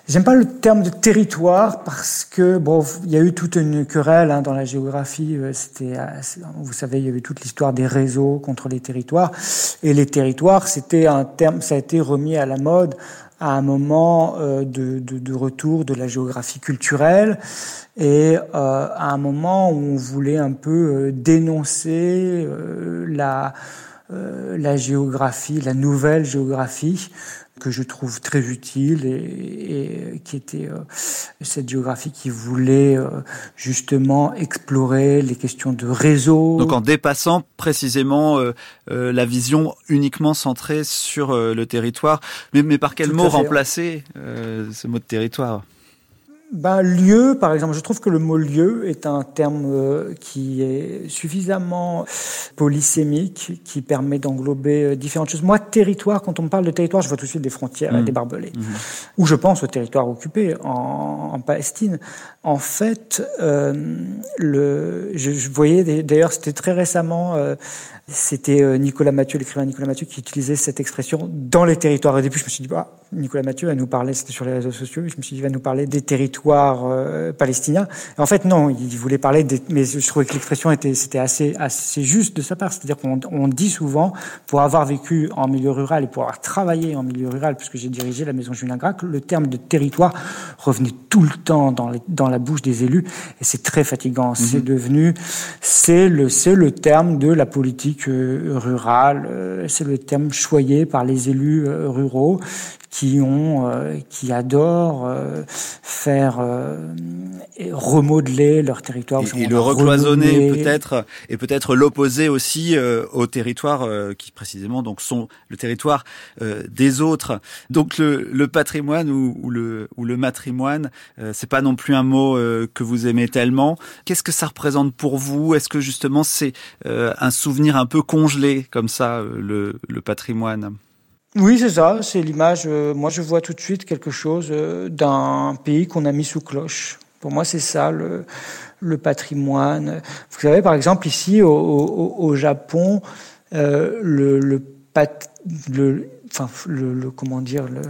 J'aime pas le terme de territoire parce que bon, il y a eu toute une querelle hein, dans la géographie. Euh, c'était, vous savez, il y avait toute l'histoire des réseaux contre les territoires et les territoires, c'était un terme, ça a été remis à la mode à un moment euh, de, retour de la géographie culturelle et euh, à un moment où on voulait un peu euh, dénoncer euh, la, la géographie, la nouvelle géographie que je trouve très utile et, et qui était euh, cette géographie qui voulait euh, justement explorer les questions de réseau. Donc en dépassant précisément euh, euh, la vision uniquement centrée sur euh, le territoire. Mais, mais par quel Tout mot remplacer euh, ce mot de territoire? Ben, lieu, par exemple, je trouve que le mot lieu est un terme euh, qui est suffisamment polysémique, qui permet d'englober euh, différentes choses. Moi, territoire, quand on me parle de territoire, je vois tout de suite des frontières mmh. et des barbelés. Mmh. Ou je pense au territoire occupé en, en Palestine. En fait, euh, le, je, je voyais d'ailleurs, c'était très récemment c'était Nicolas Mathieu, l'écrivain Nicolas Mathieu, qui utilisait cette expression dans les territoires. Au début, je me suis dit, bah, Nicolas Mathieu va nous parler, c'était sur les réseaux sociaux, je me suis dit, il va nous parler des territoires euh, palestiniens. Et en fait, non, il voulait parler des, mais je trouvais que l'expression était, c'était assez, assez juste de sa part. C'est-à-dire qu'on on dit souvent, pour avoir vécu en milieu rural et pour avoir travaillé en milieu rural, puisque j'ai dirigé la maison Julien Gracq, le terme de territoire revenait tout le temps dans, les, dans la bouche des élus, et c'est très fatigant. Mm -hmm. C'est devenu, c'est le, c'est le terme de la politique politique rurale. C'est le terme choyé par les élus ruraux qui ont, euh, qui adorent euh, faire euh, remodeler leur territoire. Et, et le recloisonner peut-être, et peut-être l'opposer aussi euh, aux territoires euh, qui précisément donc sont le territoire euh, des autres. Donc le, le patrimoine ou, ou, le, ou le matrimoine, euh, c'est pas non plus un mot euh, que vous aimez tellement. Qu'est-ce que ça représente pour vous? Est-ce que justement c'est euh, un souvenir un peu congelé comme ça, le, le patrimoine? Oui, c'est ça, c'est l'image. Euh, moi, je vois tout de suite quelque chose euh, d'un pays qu'on a mis sous cloche. Pour moi, c'est ça le, patrimoine. Vous savez, par exemple, ici au, Japon, euh, le, le, enfin, comment dire, le,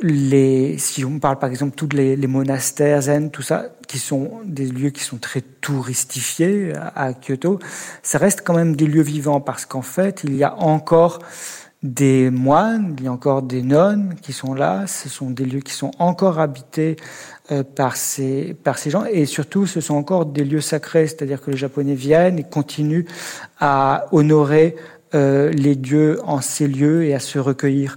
les, si on parle par exemple tous les, les, monastères zen, tout ça, qui sont des lieux qui sont très touristifiés à, à Kyoto, ça reste quand même des lieux vivants parce qu'en fait, il y a encore des moines, il y a encore des nonnes qui sont là. Ce sont des lieux qui sont encore habités euh, par ces par ces gens et surtout, ce sont encore des lieux sacrés, c'est-à-dire que les Japonais viennent et continuent à honorer euh, les dieux en ces lieux et à se recueillir.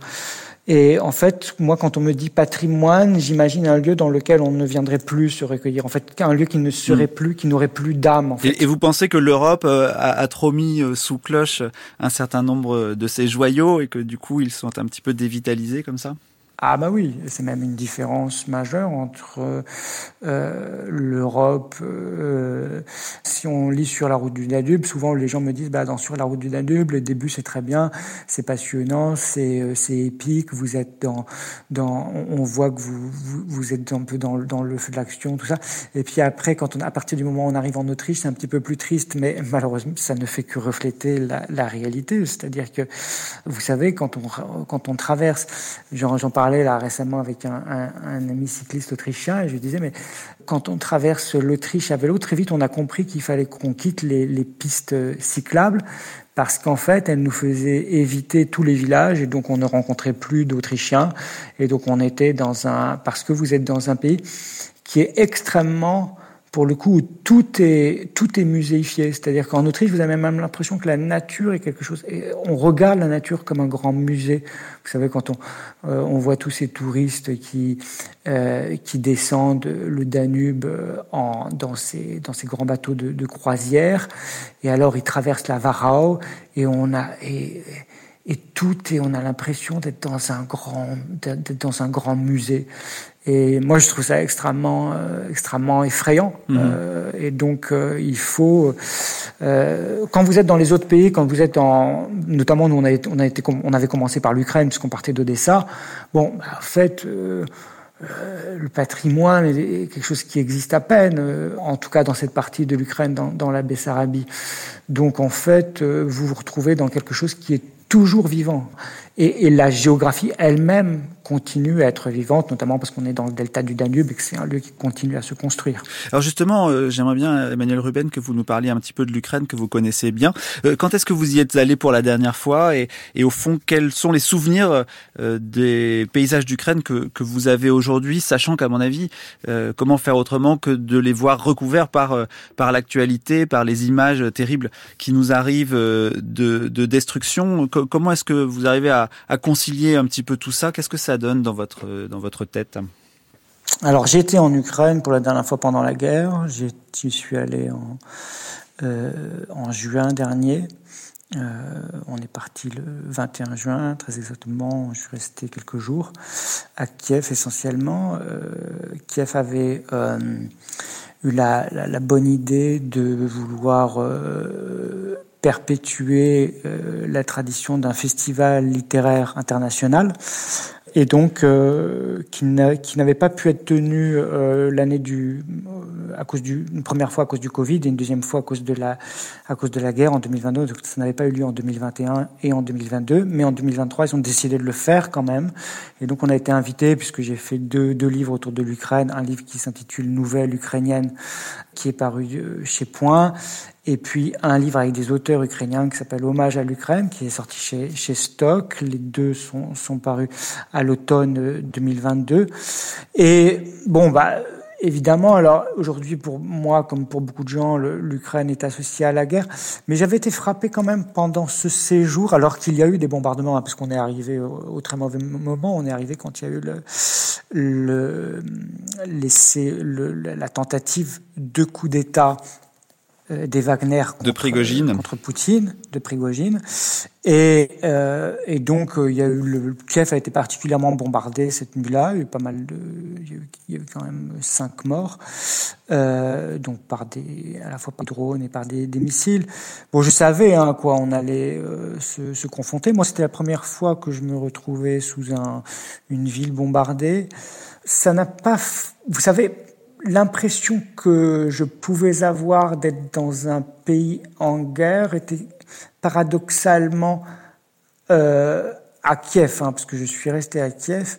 Et en fait, moi, quand on me dit patrimoine, j'imagine un lieu dans lequel on ne viendrait plus se recueillir. En fait, un lieu qui ne serait mmh. plus, qui n'aurait plus d'âme. En fait. et, et, vous pensez que l'Europe euh, a, a, trop mis euh, sous cloche un certain nombre de ces joyaux et que du coup, ils sont un petit peu dévitalisés comme ça? Ah bah oui, c'est même une différence majeure entre euh, l'Europe. Euh, si on lit sur la route du Danube, souvent les gens me disent bah dans sur la route du Danube, le début c'est très bien, c'est passionnant, c'est euh, c'est épique. Vous êtes dans on voit que vous, vous êtes un peu dans dans le feu de l'action, tout ça. Et puis après, quand on à partir du moment où on arrive en Autriche, c'est un petit peu plus triste, mais malheureusement ça ne fait que refléter la, la réalité. C'est-à-dire que vous savez quand on quand on traverse, j'en parlais là récemment avec un, un, ami cycliste autrichien et je disais mais quand on traverse l'Autriche à vélo, très vite on a compris qu'il fallait qu'on quitte les, les pistes cyclables parce qu'en fait, elles nous faisaient éviter tous les villages et donc on ne rencontrait plus d'Autrichiens. Et donc on était dans un parce que vous êtes dans un pays qui est extrêmement pour le coup, tout est, tout est muséifié. C'est-à-dire qu'en Autriche, vous avez même l'impression que la nature est quelque chose. Et on regarde la nature comme un grand musée. Vous savez, quand on, euh, on voit tous ces touristes qui, euh, qui descendent le Danube euh, en, dans, ces, dans ces grands bateaux de, croisière, et alors ils traversent la Warau, et on a. tout et on a l'impression d'être dans un grand d'être dans un grand musée et moi, je trouve ça extrêmement, euh, extrêmement effrayant. Mhm. Euh, et donc, euh, il faut, quand vous êtes dans les autres pays, quand vous êtes en, notamment nous, on, a, on, a été, on avait commencé par l'Ukraine puisqu'on partait d'Odessa. Bon, bah, en fait. le patrimoine est quelque chose qui existe à peine, en tout cas dans cette partie de l'Ukraine, dans, dans la Bessarabie. Donc en fait, vous vous retrouvez dans quelque chose qui est toujours vivant. Et, la géographie elle-même continue à être vivante, notamment parce qu'on est dans le delta du Danube et que c'est un lieu qui continue à se construire. Alors justement, euh, j'aimerais bien, Emmanuel Ruben, que vous nous parliez un petit peu de l'Ukraine que vous connaissez bien. Euh, quand est-ce que vous y êtes allé pour la dernière fois et, et au fond, quels sont les souvenirs euh, des paysages d'Ukraine que, que vous avez aujourd'hui, sachant qu'à mon avis, comment faire autrement que de les voir recouverts par, par l'actualité, par les images terribles qui nous arrivent de, de destruction? Comment est-ce que vous arrivez à, à concilier un petit peu tout ça? Qu'est-ce que ça donne dans votre, dans votre tête Alors j'étais en Ukraine pour la dernière fois pendant la guerre. J'y suis allé en, euh, juin dernier. Euh, on est parti le 21 juin, très exactement. Je suis resté quelques jours à Kiev essentiellement. Euh, Kiev avait euh, eu la, bonne idée de vouloir euh, perpétuer euh, la tradition d'un festival littéraire international et donc euh, qui n'avait pas pu être tenu euh, l'année du à cause du une première fois à cause du Covid et une deuxième fois à cause de la à cause de la guerre en 2022 donc ça n'avait pas eu lieu en 2021 et en 2022 mais en 2023 ils ont décidé de le faire quand même. Et donc on a été invité puisque j'ai fait deux livres autour de l'Ukraine. Un livre qui s'intitule Nouvelle ukrainienne qui est paru chez Point et puis un livre avec des auteurs ukrainiens qui s'appelle Hommage à l'Ukraine, qui est sorti chez, chez Stock. Les deux sont, sont parus à l'automne 2022. Et bon, bah, évidemment, alors aujourd'hui pour moi, comme pour beaucoup de gens, l'Ukraine est associée à la guerre. Mais j'avais été frappé quand même pendant ce séjour, alors qu'il y a eu des bombardements, hein, parce qu'on est arrivé au, très mauvais moment. On est arrivé quand il y a eu la tentative de coup d'État euh, des Wagner contre, de Prigogine. contre Poutine, de Prigogine. Et, euh, et donc, euh, il y a eu le, Kiev a été particulièrement bombardé cette nuit-là. Il y a eu pas mal de, il y a eu, il y a eu quand même cinq morts, euh, donc par des, à la fois par des drones et par des, des missiles. Bon, je savais hein, à quoi on allait euh, se, se, confronter. Moi, c'était la première fois que je me retrouvais sous un, une ville bombardée. Ça n'a pas, vous savez, l'impression que je pouvais avoir d'être dans un pays en guerre était paradoxalement euh, à Kiev, hein, parce que je suis resté à Kiev,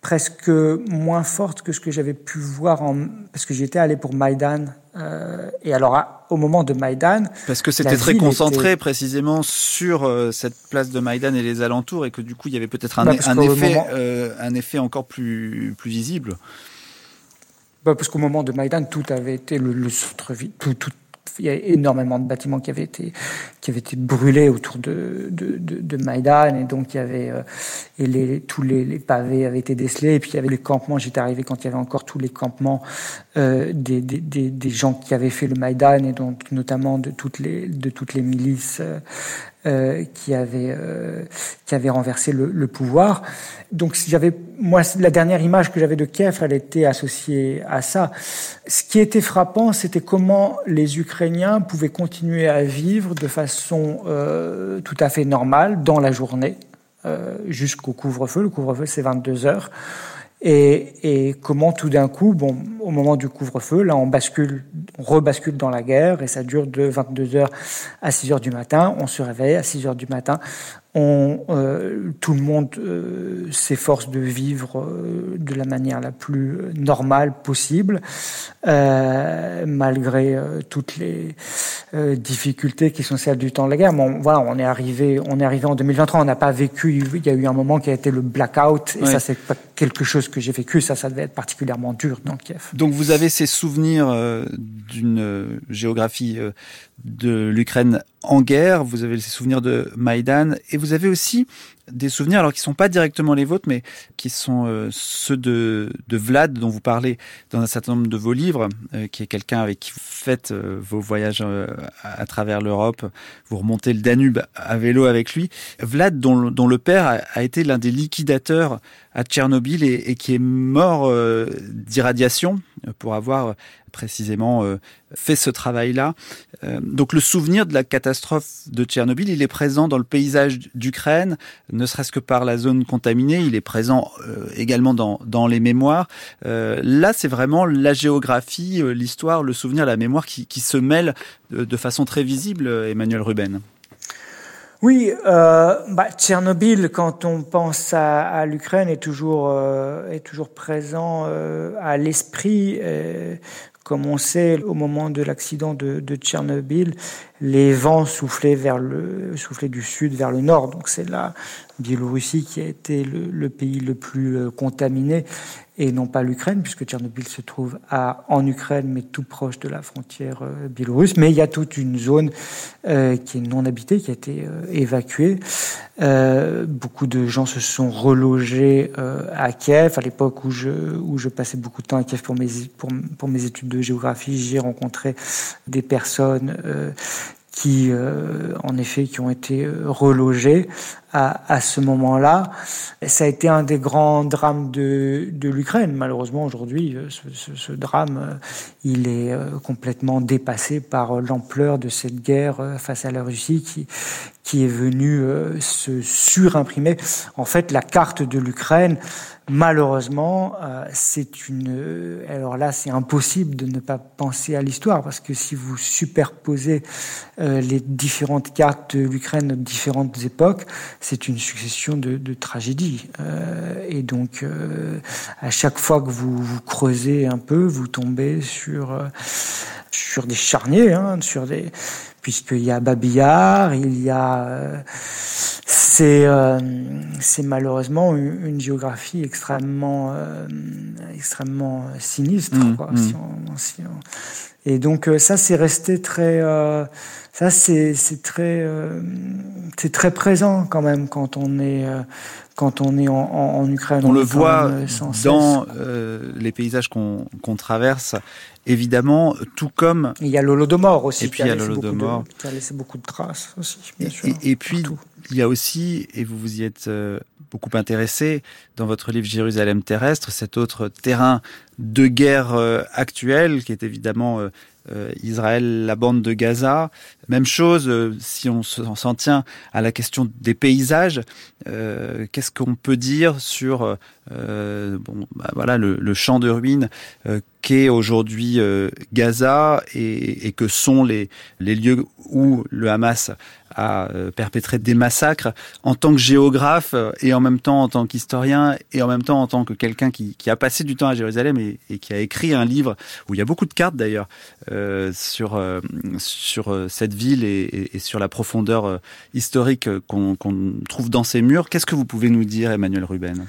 presque moins forte que ce que j'avais pu voir en parce que j'étais allé pour Maïdan euh, et alors au moment de Maïdan parce que c'était très concentré était... précisément sur euh, cette place de Maïdan et les alentours et que du coup il y avait peut-être un, bah, un effet moment... un effet encore plus plus visible bah parce qu'au moment de Maïdan, tout avait été le, le tout, tout, il y a énormément de bâtiments qui avaient été qui avaient été brûlés autour de de, de, de Maïdan. Et donc il y avait euh, et les tous les, les, pavés avaient été décelés. Et puis il y avait les campements. J'étais arrivé quand il y avait encore tous les campements euh, des, des, des, des gens qui avaient fait le Maïdan. Et donc notamment de toutes les de toutes les milices euh, qui avait euh, qui avait renversé le, le pouvoir. Donc j'avais moi la dernière image que j'avais de Kiev, elle était associée à ça. Ce qui était frappant, c'était comment les Ukrainiens pouvaient continuer à vivre de façon euh, tout à fait normale dans la journée euh, jusqu'au couvre-feu. Le couvre-feu c'est 22 heures. Et, et, comment tout d'un coup, bon, au moment du couvre-feu, là, on bascule, on rebascule dans la guerre et ça dure de 22 heures à 6 heures du matin. On se réveille à 6 heures du matin on, euh, tout le monde euh, s'efforce de vivre euh, de la manière la plus normale possible, malgré toutes les difficultés qui sont celles du temps de la guerre. Bon, voilà, on est arrivé, on est arrivé en 2023. On n'a pas vécu. Il y a eu un moment qui a été le blackout, et ça, c'est pas quelque chose que j'ai vécu. Ça, ça devait être particulièrement dur dans Kiev. Donc, vous avez ces souvenirs d'une géographie de l'Ukraine en guerre, vous avez ces souvenirs de Maïdan, et vous avez aussi des souvenirs, alors qui sont pas directement les vôtres, mais qui sont euh, ceux de, de, Vlad, dont vous parlez dans un certain nombre de vos livres, euh, qui est quelqu'un avec qui vous faites euh, vos voyages à, travers l'Europe, vous remontez le Danube à vélo avec lui. Vlad, dont, dont le père a, été l'un des liquidateurs à Tchernobyl et, et qui est mort d'irradiation pour avoir précisément fait ce travail-là. donc le souvenir de la catastrophe de Tchernobyl, il est présent dans le paysage d'Ukraine, ne serait-ce que par la zone contaminée, il est présent euh, également dans, dans, les mémoires. Euh, là, c'est vraiment la géographie, euh, l'histoire, le souvenir, la mémoire qui, qui se mêlent de, façon très visible, Emmanuel Ruben. Oui, euh, bah, Tchernobyl, quand on pense à, l'Ukraine, est toujours est toujours présent à l'esprit. Comme on sait, au moment de l'accident de, Tchernobyl, les vents soufflaient vers le soufflaient du sud vers le nord. Donc c'est la Biélorussie qui a été le, pays le plus euh, contaminé et non pas l'Ukraine, puisque Tchernobyl se trouve en Ukraine, mais tout proche de la frontière euh, biélorusse. Mais il y a toute une zone euh, qui est non habitée, qui a été euh, évacuée. Beaucoup de gens se sont relogés à Kiev. À l'époque où je, passais beaucoup de temps à Kiev pour mes, études de géographie, j'ai rencontré des personnes qui, en effet, qui ont été relogés à, à ce moment-là. Ça a été un des grands drames de, de l'Ukraine. Malheureusement, aujourd'hui, euh, ce, ce, ce, drame, il est complètement dépassé par l'ampleur de cette guerre face à la Russie qui, qui est venue se surimprimer. En fait, la carte de l'Ukraine Malheureusement, euh, c'est une. Euh, alors là, c'est impossible de ne pas penser à l'histoire parce que si vous superposez euh, les différentes cartes de l'Ukraine de différentes époques, c'est une succession de, de tragédies. et donc, à chaque fois que vous, vous creusez un peu, vous tombez sur sur des charniers, hein, sur des puisqu'il y a Babillard, il y a c'est euh, malheureusement une, géographie extrêmement euh, extrêmement sinistre. Mmh, quoi, mmh. Si on, si on... Et donc euh, ça c'est resté très euh, ça c'est très euh, c'est très présent quand même quand on est quand on est en, en, Ukraine. On, le voit dans les paysages qu'on qu'on traverse évidemment, tout comme... Il y a l'Holodomor aussi. Et puis il y a l'Holodomor. Qui a laissé beaucoup de traces aussi, bien et, sûr. Et, puis, il y a aussi, et vous vous y êtes euh, beaucoup intéressé, dans votre livre Jérusalem terrestre, cet autre terrain de guerre euh, actuelle, qui est évidemment euh, Israël, la bande de Gaza. Même chose, si on s'en tient à la question des paysages, qu'est-ce qu'on peut dire sur bon, bah, voilà, le, champ de ruines qu'est aujourd'hui euh, Gaza et, que sont les, lieux où le Hamas a euh, perpétré des massacres en tant que géographe euh, et en même temps en tant qu'historien et en même temps en tant que quelqu'un qui, a passé du temps à Jérusalem et, qui a écrit un livre où il y a beaucoup de cartes d'ailleurs euh, sur sur cette ville et, sur la profondeur historique qu'on trouve dans ces murs. Qu'est-ce que vous pouvez nous dire, Emmanuel Ruben?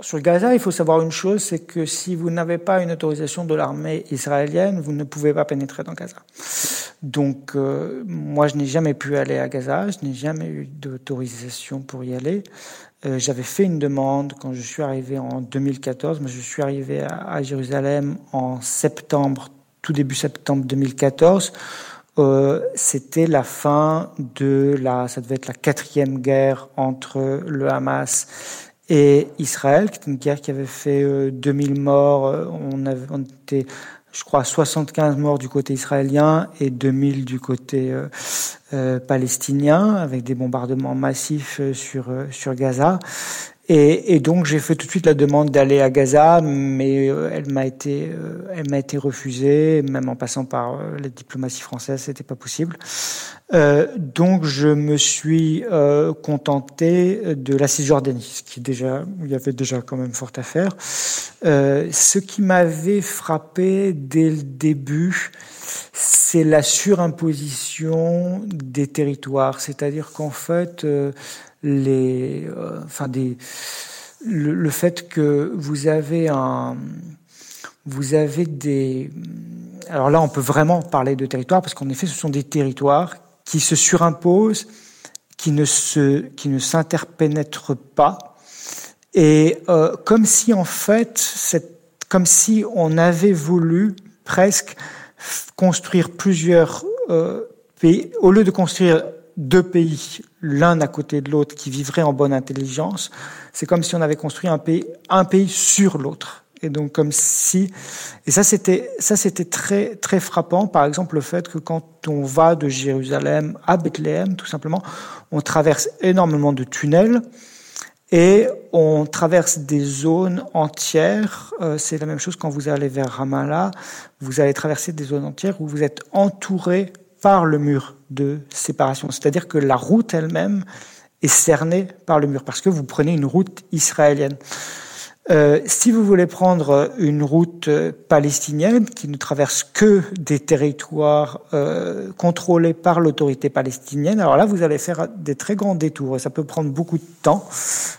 Sur Gaza, il faut savoir une chose, c'est que si vous n'avez pas une autorisation de l'armée israélienne, vous ne pouvez pas pénétrer dans Gaza. Donc, euh, moi, je n'ai jamais pu aller à Gaza, je n'ai jamais eu d'autorisation pour y aller. Euh, J'avais fait une demande quand je suis arrivé en 2014, mais je suis arrivé à, à Jérusalem en septembre, tout début septembre 2014. Euh, c'était la fin de la, ça devait être la quatrième guerre entre le Hamas et Israël, qui est une guerre qui avait fait 2000 euh, morts. Euh, on, avait, on était, je crois, 75 morts du côté israélien et 2000 du côté euh, palestiniens avec des bombardements massifs sur, sur Gaza. Et, et, donc j'ai fait tout de suite la demande d'aller à Gaza, mais euh, elle m'a été, euh, elle m'a été refusée, même en passant par euh, la diplomatie française, c'était pas possible. donc je me suis contenté de la Cisjordanie, ce qui déjà, il y avait déjà quand même fort à faire. ce qui m'avait frappé dès le début, c'est la surimposition des territoires, c'est-à-dire qu'en fait les, euh, enfin des, le, fait que vous avez un, vous avez des, alors là on peut vraiment parler de territoire parce qu'en effet ce sont des territoires qui se surimposent, qui ne se, qui ne s'interpénètrent pas, et euh, comme si en fait, comme si on avait voulu presque construire plusieurs euh, pays, au lieu de construire deux pays, l'un à côté de l'autre, qui vivraient en bonne intelligence, c'est comme si on avait construit un pays, un pays sur l'autre. Et donc comme si, et ça c'était ça c'était très très frappant. Par exemple le fait que quand on va de Jérusalem à Bethléem, tout simplement, on traverse énormément de tunnels et on traverse des zones entières. Euh, c'est la même chose quand vous allez vers Ramallah. Vous allez traverser des zones entières où vous êtes entouré par le mur de séparation. C'est-à-dire que la route elle-même est cernée par le mur, parce que vous prenez une route israélienne. Euh, si vous voulez prendre une route palestinienne qui ne traverse que des territoires euh, contrôlés par l'autorité palestinienne, alors là, vous allez faire des très grands détours et ça peut prendre beaucoup de temps.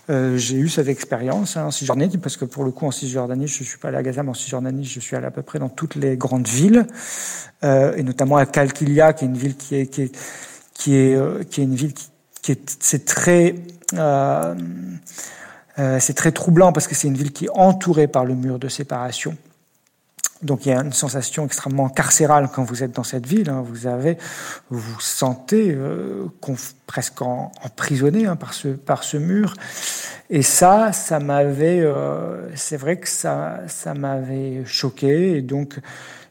Euh, J'ai eu cette expérience hein, en Cisjordanie, parce que pour le coup, en Cisjordanie, je ne suis pas allé à Gaza, mais en Cisjordanie, je suis allé à peu près dans toutes les grandes villes, euh, et notamment à Kalkilia, qui est une ville qui est, qui est, qui est, euh, qui est une ville qui, qui est, c'est très... Euh, c'est très troublant parce que c'est une ville qui est entourée par le mur de séparation. Donc il y a une sensation extrêmement carcérale quand vous êtes dans cette ville. Hein. Vous avez, vous, sentez euh, presque emprisonné hein, par ce par ce mur. Et ça, ça m'avait, euh, c'est vrai que ça ça m'avait choqué. Et donc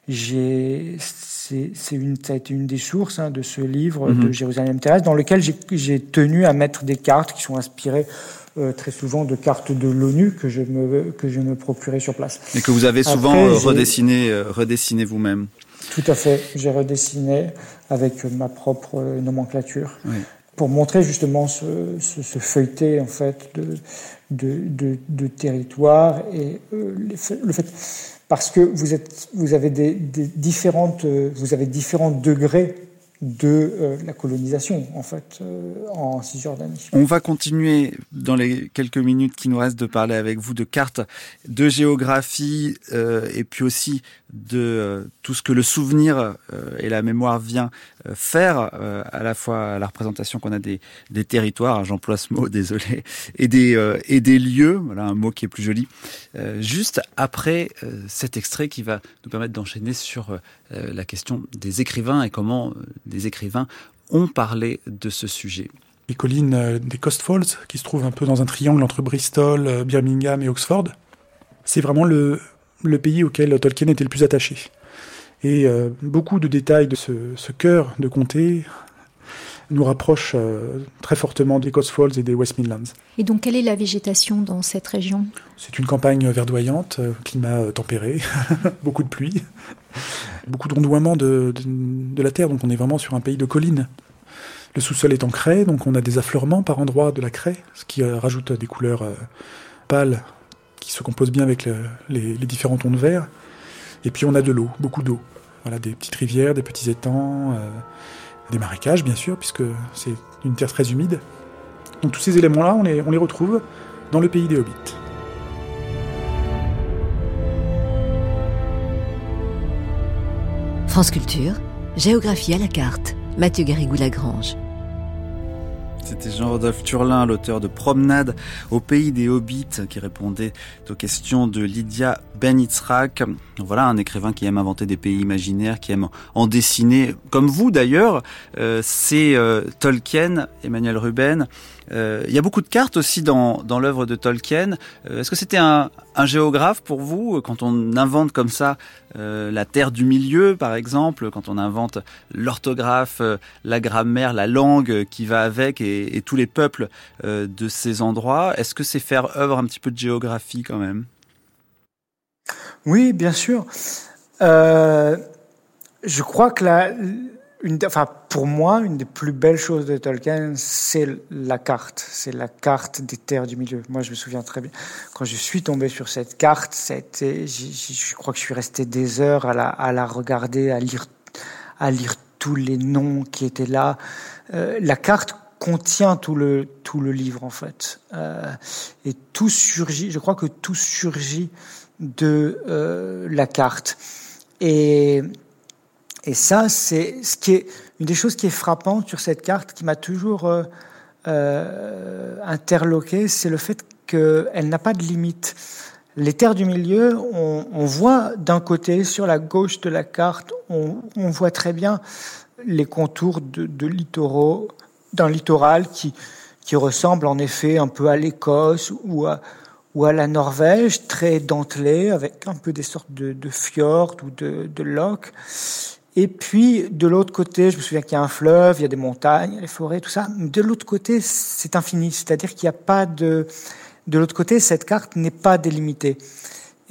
j'ai c'est une, ça a été une des sources hein, de ce livre mm-hmm. de Jérusalem terrestre, dans lequel j'ai tenu à mettre des cartes qui sont inspirées euh, très souvent de cartes de l'ONU que je me que je me procurais sur place. Et que vous avez souvent euh, redessiné euh, redessiné vous-même. Tout à fait, j'ai redessiné avec ma propre nomenclature. Pour montrer justement ce, ce, ce, feuilleté en fait de, de, de, de territoire et le fait parce que vous êtes vous avez des, des différentes vous avez différents degrés de euh, la colonisation, en fait, euh, en Cisjordanie. On va continuer dans les quelques minutes qui nous restent de parler avec vous de cartes, de géographie euh, et puis aussi de tout ce que le souvenir et la mémoire vient faire, à la fois la représentation qu'on a des, territoires, j'emploie ce mot, désolé, et des, lieux, voilà un mot qui est plus joli, juste après cet extrait qui va nous permettre d'enchaîner sur la question des écrivains et comment des écrivains ont parlé de ce sujet. Les collines euh, des Coast Falls, qui se trouvent un peu dans un triangle entre Bristol, euh, Birmingham et Oxford, c'est vraiment le, le, pays auquel Tolkien était le plus attaché. Et euh, beaucoup de détails de ce, ce cœur de comté nous rapprochent très fortement des Coast Falls et des West Midlands. Et donc, quelle est la végétation dans cette région? C'est une campagne verdoyante, climat tempéré, beaucoup de pluie, beaucoup d'ondoiement de, de, la terre, donc on est vraiment sur un pays de collines. Le sous-sol est en craie, donc on a des affleurements par endroits de la craie, ce qui euh, rajoute des couleurs euh, pâles qui se composent bien avec les, différents tons de vert. Et puis on a de l'eau, beaucoup d'eau. Voilà, des petites rivières, des petits étangs, euh, des marécages bien sûr, puisque c'est une terre très humide. Donc tous ces éléments-là, on les, on les retrouve dans le pays des hobbits. France Culture, géographie à la carte, Mathieu Garrigou-Lagrange. C'était Jean-Rodolphe Turlin, l'auteur de Promenade au pays des Hobbits, qui répondait aux questions de Lydia Benitzrak. Voilà un écrivain qui aime inventer des pays imaginaires, qui aime en dessiner, comme vous d'ailleurs. Euh, c'est euh, Tolkien, Emmanuel Ruben. Euh, il y a beaucoup de cartes aussi dans, l'œuvre de Tolkien. Euh, est-ce que c'était un, géographe pour vous quand on invente comme ça euh, la terre du milieu, par exemple, quand on invente l'orthographe, la grammaire, la langue qui va avec et, tous les peuples de ces endroits? Est-ce que c'est faire œuvre un petit peu de géographie quand même? Oui, bien sûr. Euh, je crois que la, une, enfin, pour moi, une des plus belles choses de Tolkien, c'est la carte. C'est la carte des terres du milieu. Moi, je me souviens très bien. Quand je suis tombé sur cette carte, c'était, je crois que je suis resté des heures à la, à la regarder, à lire, à lire tous les noms qui étaient là. Euh, la carte contient tout le, tout le livre, en fait. Euh, et tout surgit, je crois que tout surgit de euh, la carte. Et, et ça, c'est ce qui est une des choses qui est frappante sur cette carte, qui m'a toujours euh, euh, interloqué, c'est le fait qu'elle n'a pas de limite. Les terres du milieu, on, voit d'un côté, sur la gauche de la carte, on, voit très bien les contours de, littoraux, d'un littoral qui, qui ressemble en effet un peu à l'Écosse ou à, ou à la Norvège, très dentelé, avec un peu des sortes de, de fjords ou de, de lochs. Et puis, de l'autre côté, je me souviens qu'il y a un fleuve, il y a des montagnes, il y a des forêts, tout ça. De l'autre côté, c'est infini. C'est-à-dire qu'il n'y a pas de... De l'autre côté, cette carte n'est pas délimitée.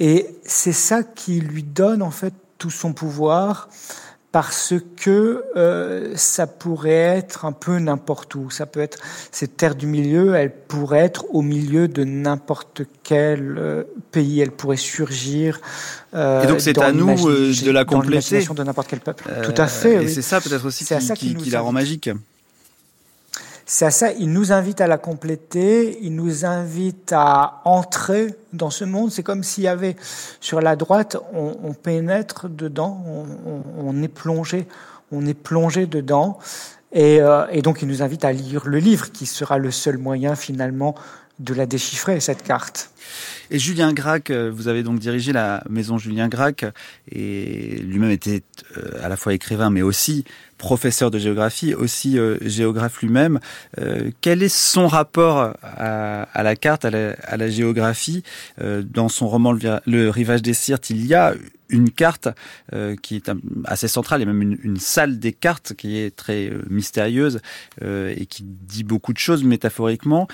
Et c'est ça qui lui donne, en fait, tout son pouvoir parce que euh, ça pourrait être un peu n'importe où. Ça peut être cette terre du milieu, elle pourrait être au milieu de n'importe quel euh, pays, elle pourrait surgir. Euh, et donc c'est à nous euh, de la compléter. de n'importe quel peuple. Tout à fait. Et oui. c'est ça peut-être aussi qui, qui, qui la rend magique. C'est à ça, il nous invite à la compléter, il nous invite à entrer dans ce monde. C'est comme s'il y avait sur la droite, on, pénètre dedans, on, on, on, est plongé, on est plongé dedans, et, euh, et, donc il nous invite à lire le livre, qui sera le seul moyen finalement de la déchiffrer cette carte. Et Julien Gracq, vous avez donc dirigé la maison Julien Gracq et lui-même était à la fois écrivain mais aussi professeur de géographie, aussi euh, géographe lui-même. Euh, quel est son rapport à, la carte, à la, géographie euh, Dans son roman le, Rivage des Sirtes, il y a une carte euh, qui est assez centrale, et même une, salle des cartes qui est très mystérieuse et qui dit beaucoup de choses métaphoriquement.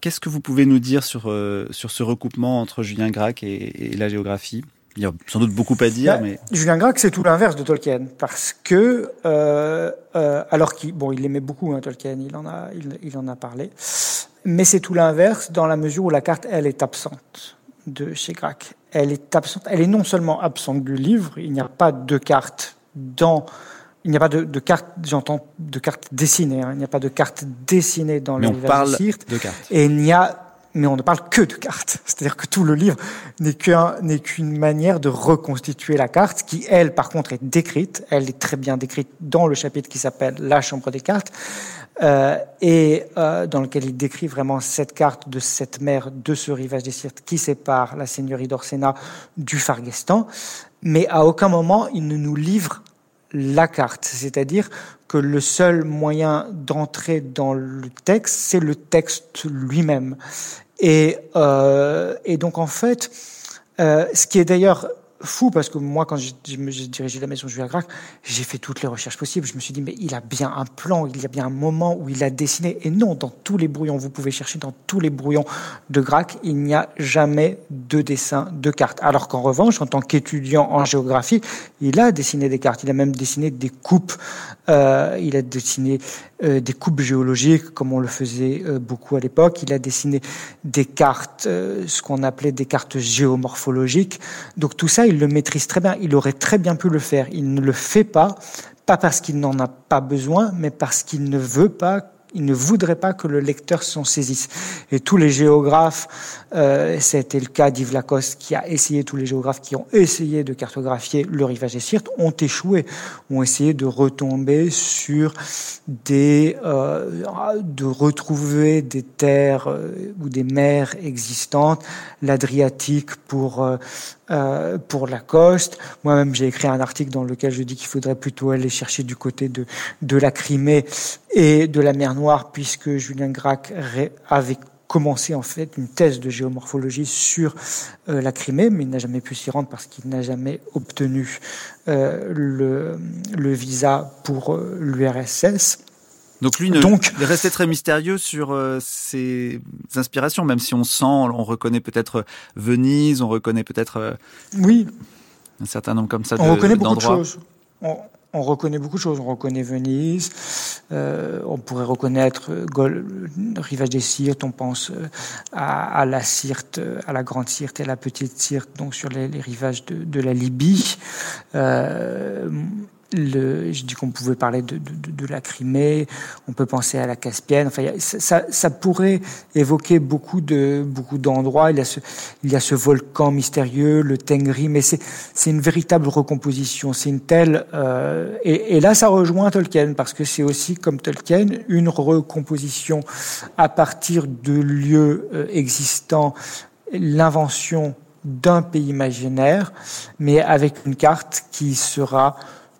Qu'est-ce que vous pouvez nous dire sur, sur ce recoupement entre Julien Gracq et, et la géographie il y a sans doute beaucoup à dire, bah, mais Julien Gracq, c'est tout l'inverse de Tolkien, parce que euh, euh, alors qu'il bon, il aimait beaucoup hein, Tolkien, il en a, il, il en a parlé, mais c'est tout l'inverse dans la mesure où la carte, elle est absente de chez Gracq. Elle est absente. Elle est non seulement absente du livre, il n'y a pas de carte dans il n'y a pas de, de carte, j'entends de carte dessinée, hein, il n'y a pas de carte dessinée dans parle de cartes. Et il n'y a mais on ne parle que de cartes. C'est-à-dire que tout le livre n'est qu'une qu manière de reconstituer la carte, qui, elle, par contre, est décrite. Elle est très bien décrite dans le chapitre qui s'appelle La Chambre des cartes, euh, et euh, dans lequel il décrit vraiment cette carte de cette mer, de ce rivage des Sirtes qui sépare la seigneurie d'Orsena du Fargestan. Mais à aucun moment, il ne nous livre la carte, c'est-à-dire que le seul moyen d'entrer dans le texte, c'est le texte lui-même. Et, euh, et donc en fait, euh, ce qui est d'ailleurs fou parce que moi, quand j'ai dirigé la maison Julien Gracq, j'ai fait toutes les recherches possibles. Je me suis dit, mais il a bien un plan, il y a bien un moment où il a dessiné. Et non, dans tous les brouillons, vous pouvez chercher dans tous les brouillons de Gracq, il n'y a jamais de dessin de cartes. Alors qu'en revanche, en tant qu'étudiant en géographie, il a dessiné des cartes. Il a même dessiné des coupes. Euh, il a dessiné euh, des coupes géologiques, comme on le faisait euh, beaucoup à l'époque. Il a dessiné des cartes, ce qu'on appelait des cartes géomorphologiques. Donc tout ça, il le maîtrise très bien. Il aurait très bien pu le faire. Il ne le fait pas, pas parce qu'il n'en a pas besoin, mais parce qu'il ne veut pas il ne voudrait pas que le lecteur s'en saisisse. Et tous les géographes, euh, c'était le cas d'Yves Lacoste qui a essayé, tous les géographes qui ont essayé de cartographier le rivage des Sirtes ont échoué, ont essayé de retomber sur des, euh, de retrouver des terres euh, ou des mers existantes, l'Adriatique pour euh, pour Lacoste. Moi-même, j'ai écrit un article dans lequel je dis qu'il faudrait plutôt aller chercher du côté de, de la Crimée et de la mer Noire, puisque Julien Gracq avait commencé en fait une thèse de géomorphologie sur euh, la Crimée, mais il n'a jamais pu s'y rendre parce qu'il n'a jamais obtenu euh, le, le, visa pour euh, l'URSS. Donc lui, ne, Donc, il restait très mystérieux sur euh, ses inspirations, même si on sent, on reconnaît peut-être Venise, on reconnaît peut-être oui un certain nombre comme ça. On reconnaît beaucoup de choses. On, on reconnaît beaucoup de choses. On reconnaît Venise, euh, on pourrait reconnaître rivage des Sirtes, on pense euh, à, à, la Sirte, à la Grande Sirte et à la Petite Sirte, donc sur les, les rivages de, de, la Libye. Le, je dis qu'on pouvait parler de, de, de, la Crimée, on peut penser à la Caspienne. Enfin, ça, ça pourrait évoquer beaucoup de beaucoup d'endroits. Il y a ce il y a ce volcan mystérieux, le Tengri, mais c'est c'est une véritable recomposition. C'est une telle euh, et, et, là, ça rejoint Tolkien parce que c'est aussi comme Tolkien une recomposition à partir de lieux euh, existants, l'invention d'un pays imaginaire, mais avec une carte qui sera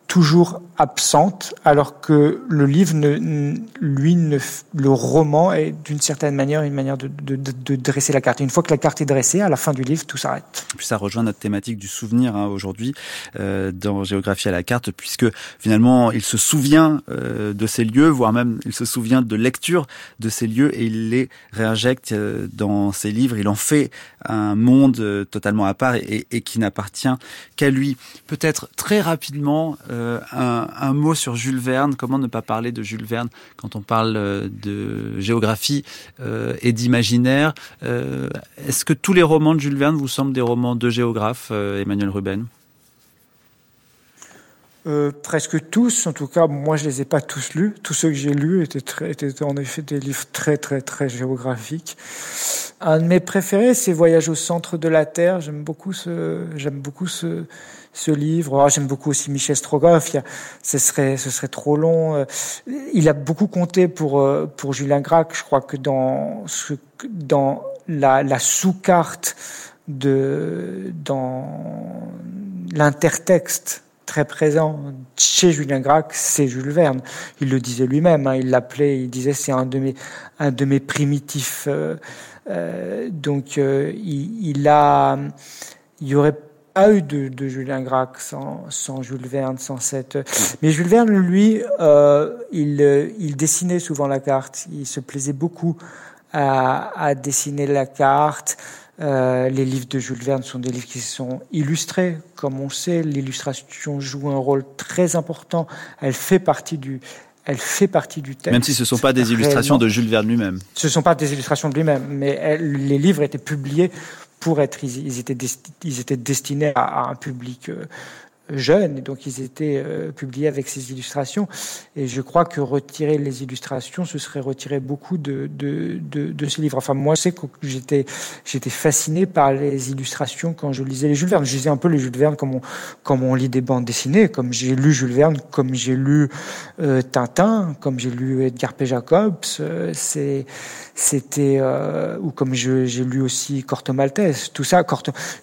toujours absente, alors que le livre, ne, lui, ne, le roman est d'une certaine manière une manière de, de, de, dresser la carte. Et une fois que la carte est dressée, à la fin du livre, tout s'arrête. Puis ça rejoint notre thématique du souvenir hein, aujourd'hui euh, dans Géographie à la carte, puisque finalement, il se souvient euh, de ces lieux, voire même il se souvient de lecture de ces lieux et il les réinjecte euh, dans ses livres. Il en fait un monde euh, totalement à part et, et qui n'appartient qu'à lui. Peut-être très rapidement euh, un, un, mot sur Jules Verne. Comment ne pas parler de Jules Verne quand on parle euh, de géographie euh, et d'imaginaire euh, Est-ce que tous les romans de Jules Verne vous semblent des romans de géographe, euh, Emmanuel Ruben? Euh, presque tous, en tout cas, moi je les ai pas tous lus. Tous ceux que j'ai lus étaient, étaient en effet des livres très très très géographiques. Un de mes préférés, c'est Voyage au centre de la Terre. J'aime beaucoup ce, j'aime beaucoup ce, ce livre. Oh, j'aime beaucoup aussi Michel Strogoff. Il a, ce serait, ce serait trop long. Euh, il a beaucoup compté pour euh, pour Julien Gracq. Je crois que dans ce, dans la, sous-carte de dans l'intertexte très présent chez Julien Gracq, c'est Jules Verne. Il le disait lui-même, hein, il l'appelait, il disait c'est un de mes un de mes primitifs. Euh, donc il, il, a, il y aurait pas eu de, de Julien Gracq sans, sans, Jules Verne, sans cette. Mais Jules Verne, lui, euh, il, il dessinait souvent la carte. Il se plaisait beaucoup à, à dessiner la carte. Euh, les livres de Jules Verne sont des livres qui sont illustrés. Comme on sait, l'illustration joue un rôle très important. Elle fait partie du, elle fait partie du texte. Même si ce ne sont pas des illustrations Réellement. de Jules Verne lui-même. Ce ne sont pas des illustrations de lui-même, mais elle, les livres étaient publiés pour être, ils, étaient, ils étaient destinés à, un public euh, jeunes, donc ils étaient euh, publiés avec ces illustrations. Et je crois que retirer les illustrations, ce serait retirer beaucoup de, de, de, de ce livre. Enfin, moi, c'est que j'étais, j'étais fasciné par les illustrations quand je lisais les Jules Verne. Je lisais un peu les Jules Verne comme on, comme on lit des bandes dessinées, comme j'ai lu Jules Verne, comme j'ai lu euh, Tintin, comme j'ai lu Edgar P. Jacobs. Euh, c'est, c'était ou comme j'ai lu aussi Corto Maltese. Tout ça,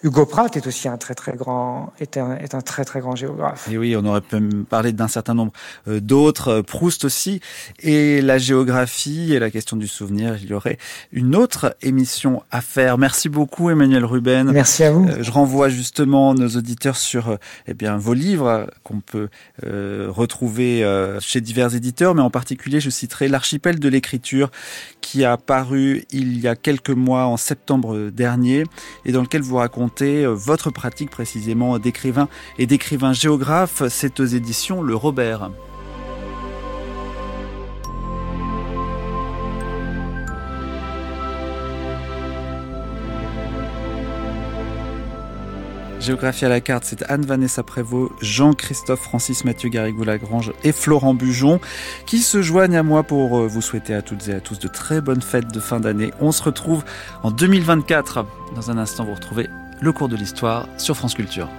Hugo Pratt est aussi un très très grand, est un, est un très très grand géographe. Et oui, on aurait pu parler d'un certain nombre euh, d'autres, Proust aussi, et la géographie et la question du souvenir, il y aurait une autre émission à faire. Merci beaucoup Emmanuel Ruben. Merci à vous. Euh, je renvoie justement nos auditeurs sur euh, eh bien vos livres qu'on peut euh, retrouver euh, chez divers éditeurs, mais en particulier je citerai l'archipel de l'écriture qui a paru il y a quelques mois en septembre dernier et dans lequel vous racontez votre pratique précisément d'écrivain et d'écrivain géographe, c'est aux éditions Le Robert. Géographie à la carte, c'est Anne-Vanessa Prévost, Jean-Christophe Francis Mathieu Garrigou-Lagrange et Florent Bujon qui se joignent à moi pour vous souhaiter à toutes et à tous de très bonnes fêtes de fin d'année. On se retrouve en 2024. Dans un instant, vous retrouvez le cours de l'histoire sur France Culture.